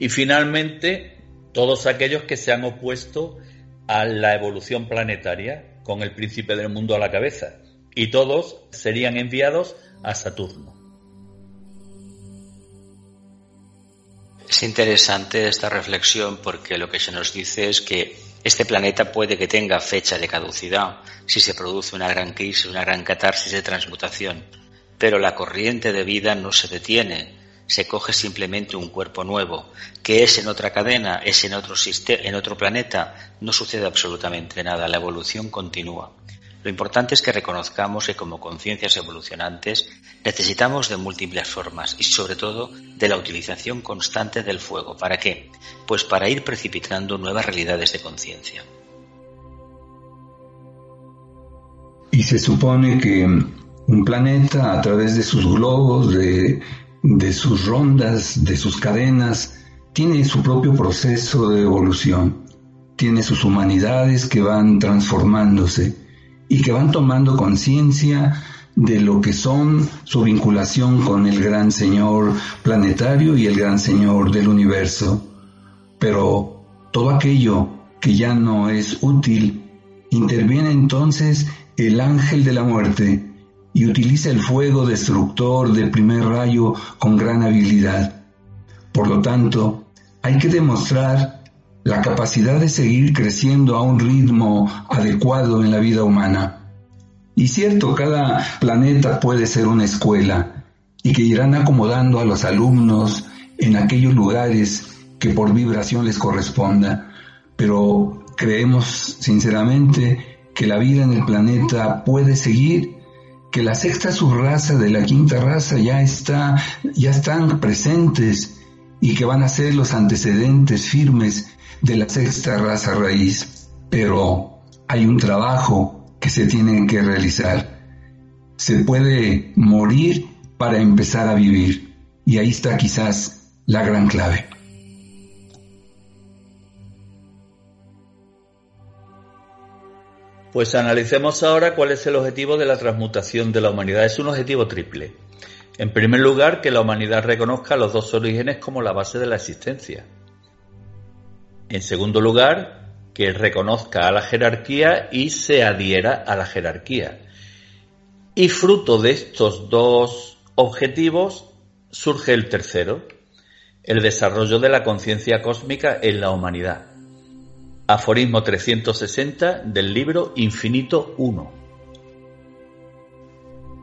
Y finalmente todos aquellos que se han opuesto a la evolución planetaria con el príncipe del mundo a la cabeza, y todos serían enviados a Saturno. Es interesante esta reflexión porque lo que se nos dice es que este planeta puede que tenga fecha de caducidad si se produce una gran crisis, una gran catarsis de transmutación, pero la corriente de vida no se detiene, se coge simplemente un cuerpo nuevo, que es en otra cadena, es en otro, en otro planeta, no sucede absolutamente nada, la evolución continúa. Lo importante es que reconozcamos que como conciencias evolucionantes necesitamos de múltiples formas y sobre todo de la utilización constante del fuego. ¿Para qué? Pues para ir precipitando nuevas realidades de conciencia. Y se supone que un planeta a través de sus globos, de, de sus rondas, de sus cadenas, tiene su propio proceso de evolución, tiene sus humanidades que van transformándose y que van tomando conciencia de lo que son su vinculación con el gran Señor planetario y el gran Señor del universo. Pero todo aquello que ya no es útil, interviene entonces el ángel de la muerte y utiliza el fuego destructor del primer rayo con gran habilidad. Por lo tanto, hay que demostrar la capacidad de seguir creciendo a un ritmo adecuado en la vida humana. Y cierto, cada planeta puede ser una escuela y que irán acomodando a los alumnos en aquellos lugares que por vibración les corresponda, pero creemos sinceramente que la vida en el planeta puede seguir, que la sexta subraza de la quinta raza ya está, ya están presentes y que van a ser los antecedentes firmes de la sexta raza raíz, pero hay un trabajo que se tiene que realizar. Se puede morir para empezar a vivir y ahí está quizás la gran clave. Pues analicemos ahora cuál es el objetivo de la transmutación de la humanidad. Es un objetivo triple. En primer lugar, que la humanidad reconozca los dos orígenes como la base de la existencia. En segundo lugar, que reconozca a la jerarquía y se adhiera a la jerarquía. Y fruto de estos dos objetivos surge el tercero, el desarrollo de la conciencia cósmica en la humanidad. Aforismo 360 del libro Infinito 1.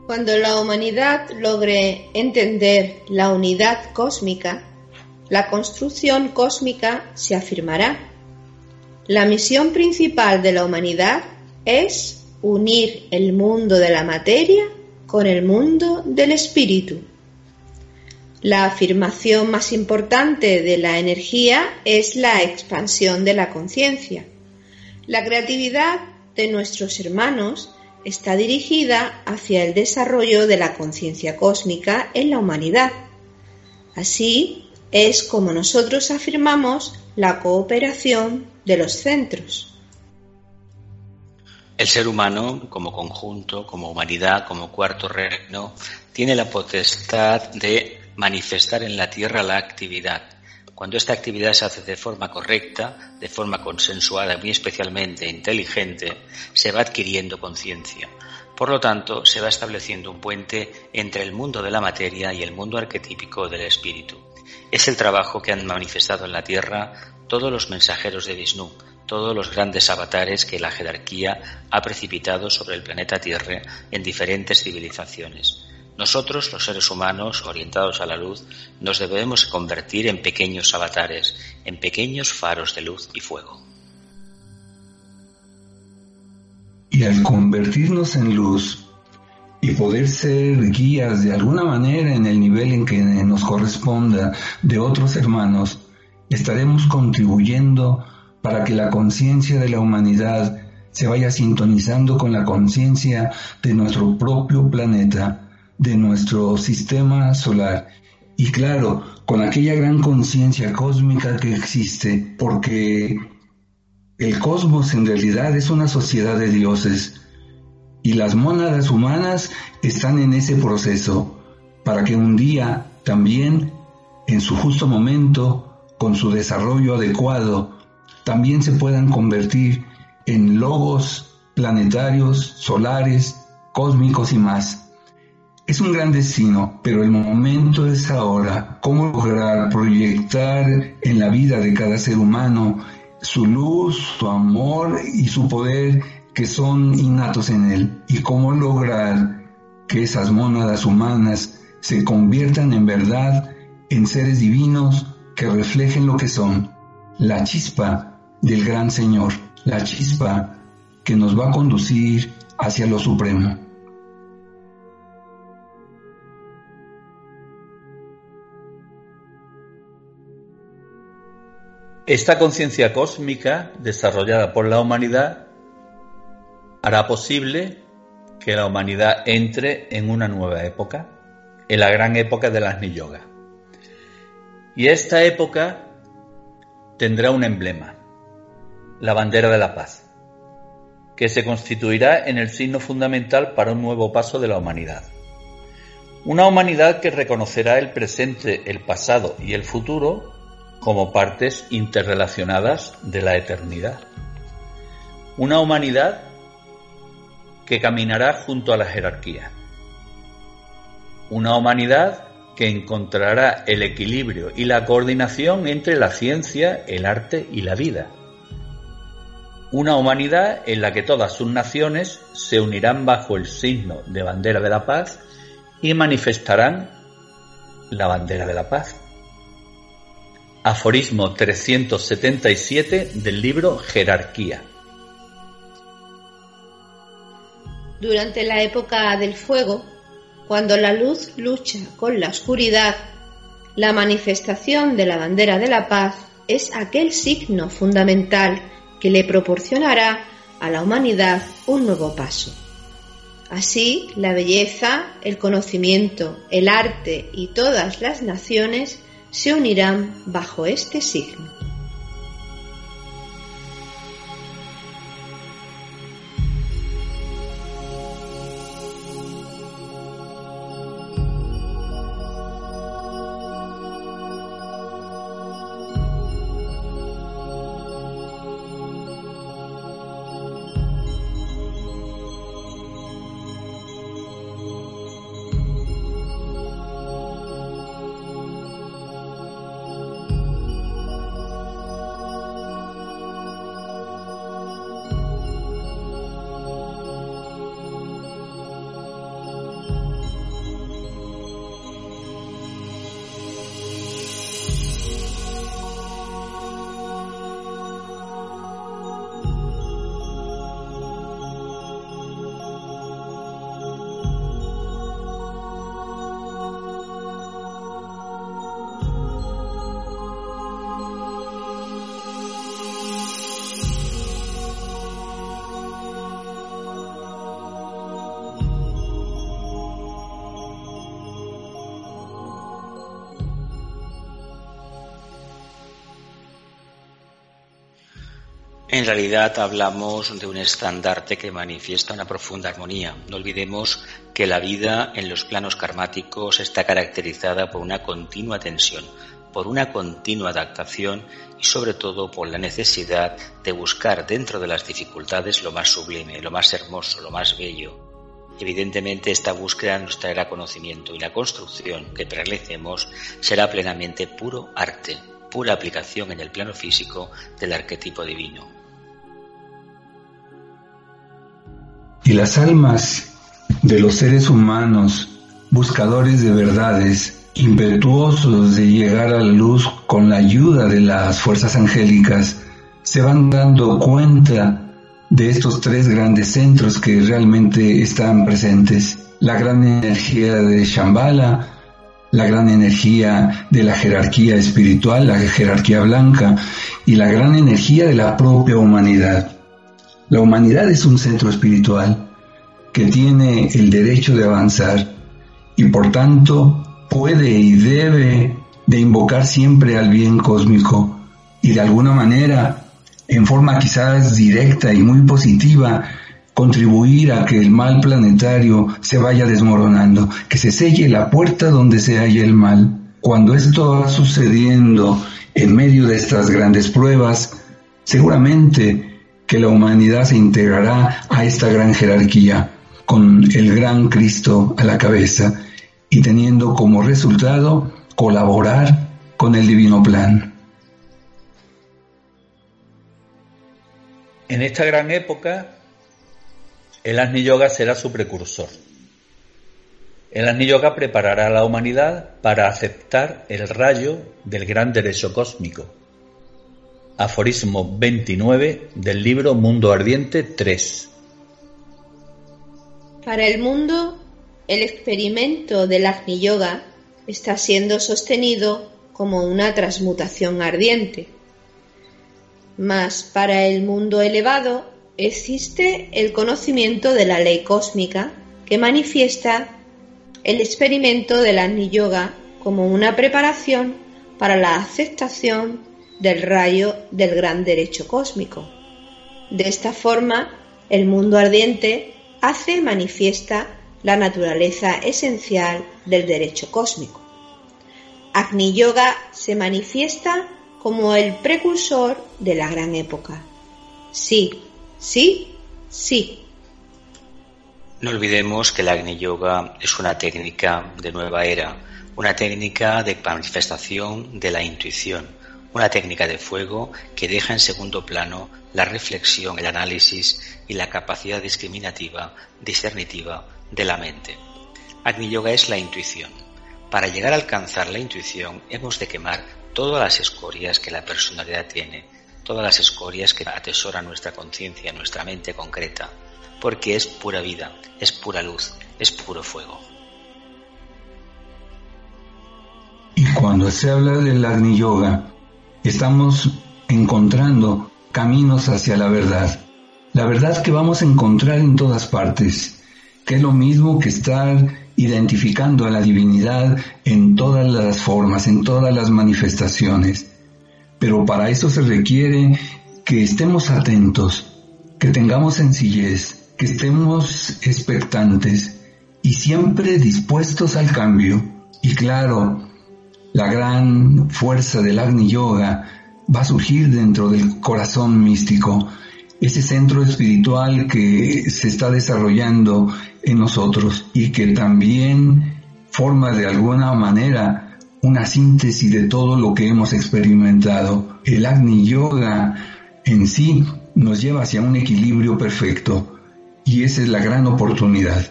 Cuando la humanidad logre entender la unidad cósmica, la construcción cósmica se afirmará. La misión principal de la humanidad es unir el mundo de la materia con el mundo del espíritu. La afirmación más importante de la energía es la expansión de la conciencia. La creatividad de nuestros hermanos está dirigida hacia el desarrollo de la conciencia cósmica en la humanidad. Así, es como nosotros afirmamos la cooperación de los centros. El ser humano, como conjunto, como humanidad, como cuarto reino, tiene la potestad de manifestar en la Tierra la actividad. Cuando esta actividad se hace de forma correcta, de forma consensuada, muy especialmente inteligente, se va adquiriendo conciencia. Por lo tanto, se va estableciendo un puente entre el mundo de la materia y el mundo arquetípico del espíritu. Es el trabajo que han manifestado en la Tierra todos los mensajeros de Vishnu, todos los grandes avatares que la jerarquía ha precipitado sobre el planeta Tierra en diferentes civilizaciones. Nosotros, los seres humanos orientados a la luz, nos debemos convertir en pequeños avatares, en pequeños faros de luz y fuego. Y al convertirnos en luz, y poder ser guías de alguna manera en el nivel en que nos corresponda de otros hermanos, estaremos contribuyendo para que la conciencia de la humanidad se vaya sintonizando con la conciencia de nuestro propio planeta, de nuestro sistema solar y claro, con aquella gran conciencia cósmica que existe, porque el cosmos en realidad es una sociedad de dioses, y las mónadas humanas están en ese proceso para que un día también, en su justo momento, con su desarrollo adecuado, también se puedan convertir en logos planetarios, solares, cósmicos y más. Es un gran destino, pero el momento es ahora. ¿Cómo lograr proyectar en la vida de cada ser humano su luz, su amor y su poder que son innatos en él? ¿Y cómo lograr que esas mónadas humanas se conviertan en verdad en seres divinos que reflejen lo que son, la chispa del gran Señor, la chispa que nos va a conducir hacia lo supremo. Esta conciencia cósmica desarrollada por la humanidad hará posible que la humanidad entre en una nueva época, en la gran época de las Yoga. Y esta época tendrá un emblema, la bandera de la paz, que se constituirá en el signo fundamental para un nuevo paso de la humanidad. Una humanidad que reconocerá el presente, el pasado y el futuro como partes interrelacionadas de la eternidad. Una humanidad que caminará junto a la jerarquía. Una humanidad que encontrará el equilibrio y la coordinación entre la ciencia, el arte y la vida. Una humanidad en la que todas sus naciones se unirán bajo el signo de bandera de la paz y manifestarán la bandera de la paz. Aforismo 377 del libro Jerarquía. Durante la época del fuego, cuando la luz lucha con la oscuridad, la manifestación de la bandera de la paz es aquel signo fundamental que le proporcionará a la humanidad un nuevo paso. Así, la belleza, el conocimiento, el arte y todas las naciones se unirán bajo este signo. En realidad hablamos de un estandarte que manifiesta una profunda armonía. No olvidemos que la vida en los planos karmáticos está caracterizada por una continua tensión, por una continua adaptación y sobre todo por la necesidad de buscar dentro de las dificultades lo más sublime, lo más hermoso, lo más bello. Evidentemente esta búsqueda nos traerá conocimiento y la construcción que realicemos será plenamente puro arte, pura aplicación en el plano físico del arquetipo divino. Y las almas de los seres humanos, buscadores de verdades, impetuosos de llegar a la luz con la ayuda de las fuerzas angélicas, se van dando cuenta de estos tres grandes centros que realmente están presentes. La gran energía de Shambhala, la gran energía de la jerarquía espiritual, la jerarquía blanca, y la gran energía de la propia humanidad. La humanidad es un centro espiritual que tiene el derecho de avanzar y por tanto puede y debe de invocar siempre al bien cósmico y de alguna manera, en forma quizás directa y muy positiva, contribuir a que el mal planetario se vaya desmoronando, que se selle la puerta donde se halla el mal. Cuando esto va sucediendo en medio de estas grandes pruebas, seguramente que la humanidad se integrará a esta gran jerarquía con el gran Cristo a la cabeza y teniendo como resultado colaborar con el divino plan. En esta gran época, el Agni Yoga será su precursor. El Agni Yoga preparará a la humanidad para aceptar el rayo del gran derecho cósmico. Aforismo 29 del libro Mundo Ardiente 3. Para el mundo, el experimento del Agni Yoga está siendo sostenido como una transmutación ardiente. Mas para el mundo elevado existe el conocimiento de la ley cósmica que manifiesta el experimento del Agni Yoga como una preparación para la aceptación del rayo del gran derecho cósmico. De esta forma, el mundo ardiente hace manifiesta la naturaleza esencial del derecho cósmico. Agni Yoga se manifiesta como el precursor de la gran época. Sí, sí, sí. No olvidemos que el Agni Yoga es una técnica de nueva era, una técnica de manifestación de la intuición, una técnica de fuego que deja en segundo plano la reflexión, el análisis y la capacidad discriminativa, discernitiva de la mente. Agni Yoga es la intuición. Para llegar a alcanzar la intuición hemos de quemar todas las escorias que la personalidad tiene, todas las escorias que atesora nuestra conciencia, nuestra mente concreta, porque es pura vida, es pura luz, es puro fuego. Y cuando se habla del Agni Yoga, estamos encontrando caminos hacia la verdad. La verdad que vamos a encontrar en todas partes, que es lo mismo que estar identificando a la divinidad en todas las formas, en todas las manifestaciones. Pero para eso se requiere que estemos atentos, que tengamos sencillez, que estemos expectantes y siempre dispuestos al cambio. Y claro, la gran fuerza del Agni Yoga va a surgir dentro del corazón místico, ese centro espiritual que se está desarrollando en nosotros y que también forma de alguna manera una síntesis de todo lo que hemos experimentado. El Agni Yoga en sí nos lleva hacia un equilibrio perfecto y esa es la gran oportunidad.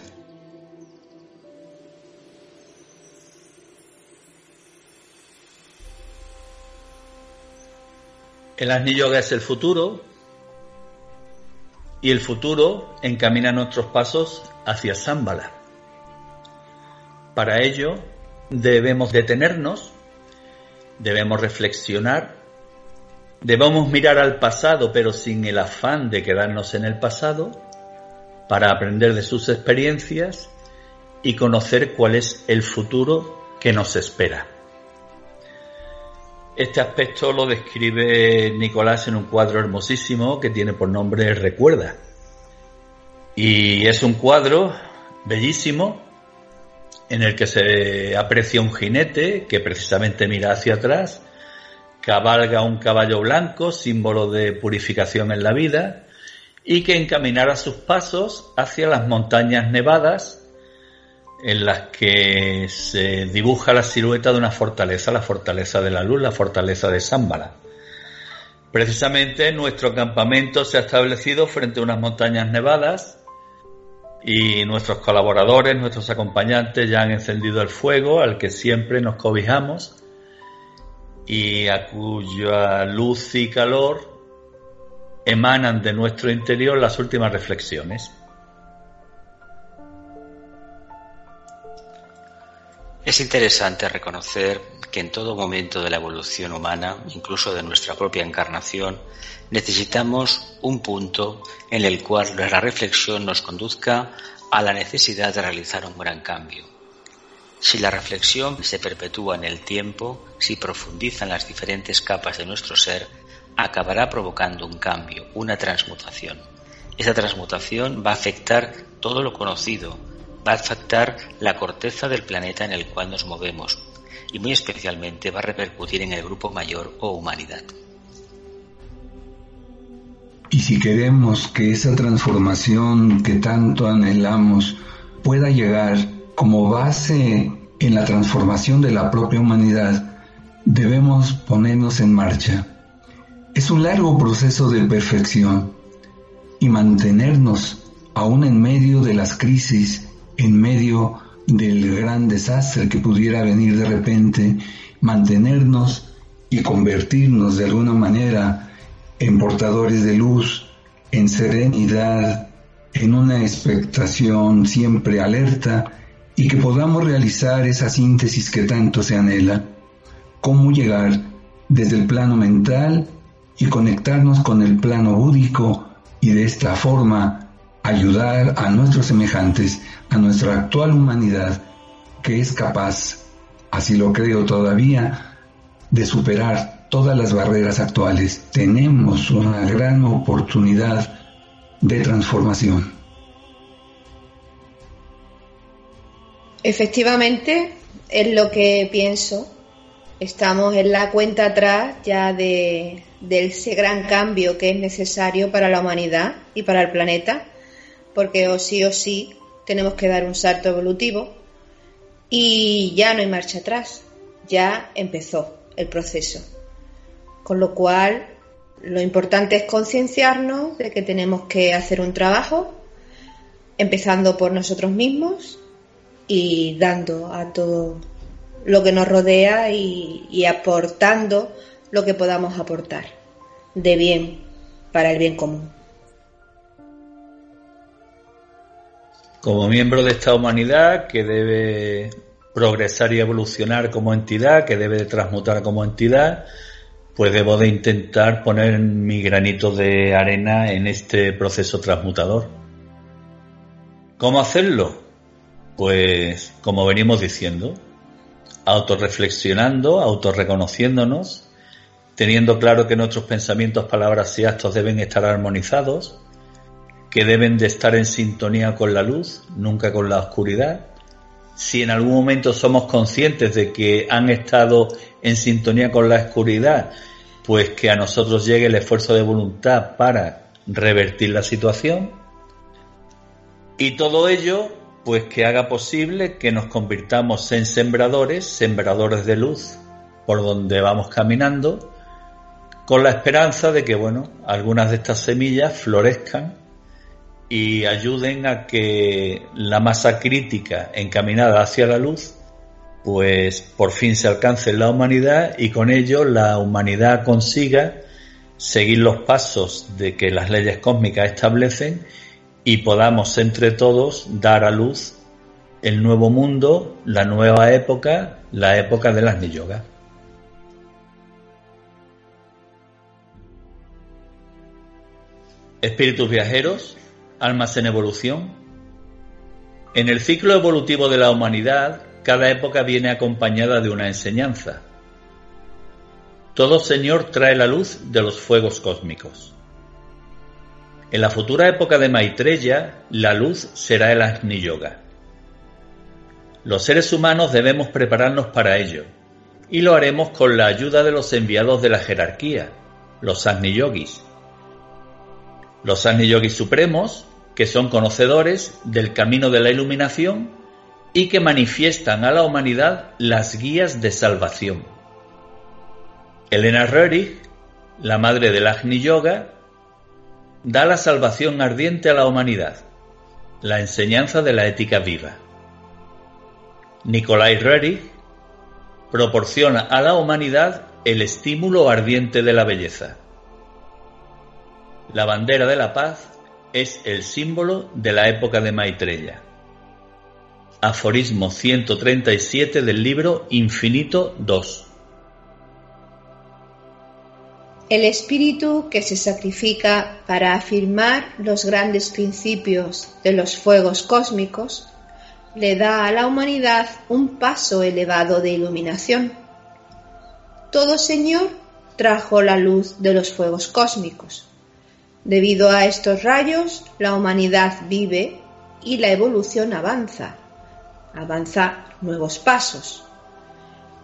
El Yoga es el futuro y el futuro encamina nuestros pasos hacia Zambala. Para ello debemos detenernos, debemos reflexionar, debemos mirar al pasado pero sin el afán de quedarnos en el pasado para aprender de sus experiencias y conocer cuál es el futuro que nos espera. Este aspecto lo describe Nicolás en un cuadro hermosísimo que tiene por nombre Recuerda. Y es un cuadro bellísimo en el que se aprecia un jinete que precisamente mira hacia atrás, cabalga un caballo blanco, símbolo de purificación en la vida, y que encaminara sus pasos hacia las montañas nevadas en las que se dibuja la silueta de una fortaleza, la fortaleza de la luz, la fortaleza de Zambala. Precisamente nuestro campamento se ha establecido frente a unas montañas nevadas y nuestros colaboradores, nuestros acompañantes ya han encendido el fuego al que siempre nos cobijamos y a cuya luz y calor emanan de nuestro interior las últimas reflexiones. Es interesante reconocer que en todo momento de la evolución humana, incluso de nuestra propia encarnación, necesitamos un punto en el cual la reflexión nos conduzca a la necesidad de realizar un gran cambio. Si la reflexión se perpetúa en el tiempo, si profundiza en las diferentes capas de nuestro ser, acabará provocando un cambio, una transmutación. Esa transmutación va a afectar todo lo conocido, va a afectar la corteza del planeta en el cual nos movemos. y muy especialmente va a repercutir en el grupo mayor o humanidad. Y si queremos que esa transformación que tanto anhelamos pueda llegar como base en la transformación de la propia humanidad, debemos ponernos en marcha. Es un largo proceso de perfección y mantenernos aún en medio de las crisis, en medio del gran desastre que pudiera venir de repente, mantenernos y convertirnos de alguna manera en portadores de luz, en serenidad, en una expectación siempre alerta y que podamos realizar esa síntesis que tanto se anhela, cómo llegar desde el plano mental y conectarnos con el plano búdico y de esta forma ayudar a nuestros semejantes, a nuestra actual humanidad, que es capaz, así lo creo todavía, de superar todas las barreras actuales. Tenemos una gran oportunidad de transformación. Efectivamente, es lo que pienso. Estamos en la cuenta atrás ya de, de ese gran cambio que es necesario para la humanidad y para el planeta porque o sí o sí tenemos que dar un salto evolutivo y ya no hay marcha atrás, ya empezó el proceso. Con lo cual, lo importante es concienciarnos de que tenemos que hacer un trabajo, empezando por nosotros mismos y dando a todo lo que nos rodea y, aportando lo que podamos aportar de bien para el bien común. Como miembro de esta humanidad que debe progresar y evolucionar como entidad, que debe de transmutar como entidad, pues debo de intentar poner mi granito de arena en este proceso transmutador. ¿Cómo hacerlo? Pues como venimos diciendo, autorreflexionando, autorreconociéndonos, teniendo claro que nuestros pensamientos, palabras y actos deben estar armonizados, que deben de estar en sintonía con la luz, nunca con la oscuridad. Si en algún momento somos conscientes de que han estado en sintonía con la oscuridad, pues que a nosotros llegue el esfuerzo de voluntad para revertir la situación. Y todo ello, pues que haga posible que nos convirtamos en sembradores, sembradores de luz, por donde vamos caminando, con la esperanza de que, bueno, algunas de estas semillas florezcan y ayuden a que la masa crítica encaminada hacia la luz pues por fin se alcance la humanidad y con ello la humanidad consiga seguir los pasos de que las leyes cósmicas establecen y podamos entre todos dar a luz el nuevo mundo, la nueva época, la época de las Yoga. Espíritus viajeros, almas en evolución? En el ciclo evolutivo de la humanidad, cada época viene acompañada de una enseñanza. Todo Señor trae la luz de los fuegos cósmicos. En la futura época de Maitreya, la luz será el Agni Yoga. Los seres humanos debemos prepararnos para ello, y lo haremos con la ayuda de los enviados de la jerarquía, los Agni Yogis. Los Agni Yogis supremos que son conocedores del camino de la iluminación y que manifiestan a la humanidad las guías de salvación. Elena Röhrig, la madre del Agni Yoga, da la salvación ardiente a la humanidad, la enseñanza de la ética viva. Nikolai Röhrig proporciona a la humanidad el estímulo ardiente de la belleza. La bandera de la paz es el símbolo de la época de Maitreya. Aforismo 137 del libro Infinito 2. El espíritu que se sacrifica para afirmar los grandes principios de los fuegos cósmicos le da a la humanidad un paso elevado de iluminación. Todo Señor trajo la luz de los fuegos cósmicos Debido a estos rayos, la humanidad vive y la evolución avanza, avanza nuevos pasos.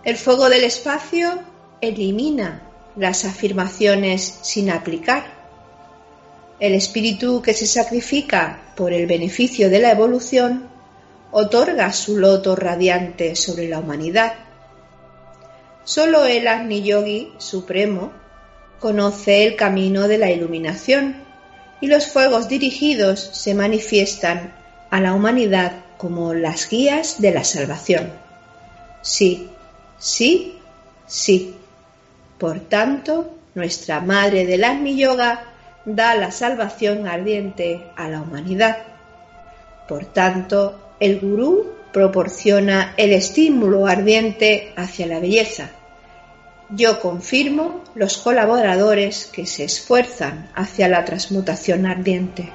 El fuego del espacio elimina las afirmaciones sin aplicar. El espíritu que se sacrifica por el beneficio de la evolución otorga su loto radiante sobre la humanidad. Solo el Agni Yogi supremo conoce el camino de la iluminación y los fuegos dirigidos se manifiestan a la humanidad como las guías de la salvación. Sí, sí, sí. Por tanto, nuestra Madre del Agni Yoga da la salvación ardiente a la humanidad. Por tanto, el gurú proporciona el estímulo ardiente hacia la belleza. Yo confirmo los colaboradores que se esfuerzan hacia la transmutación ardiente.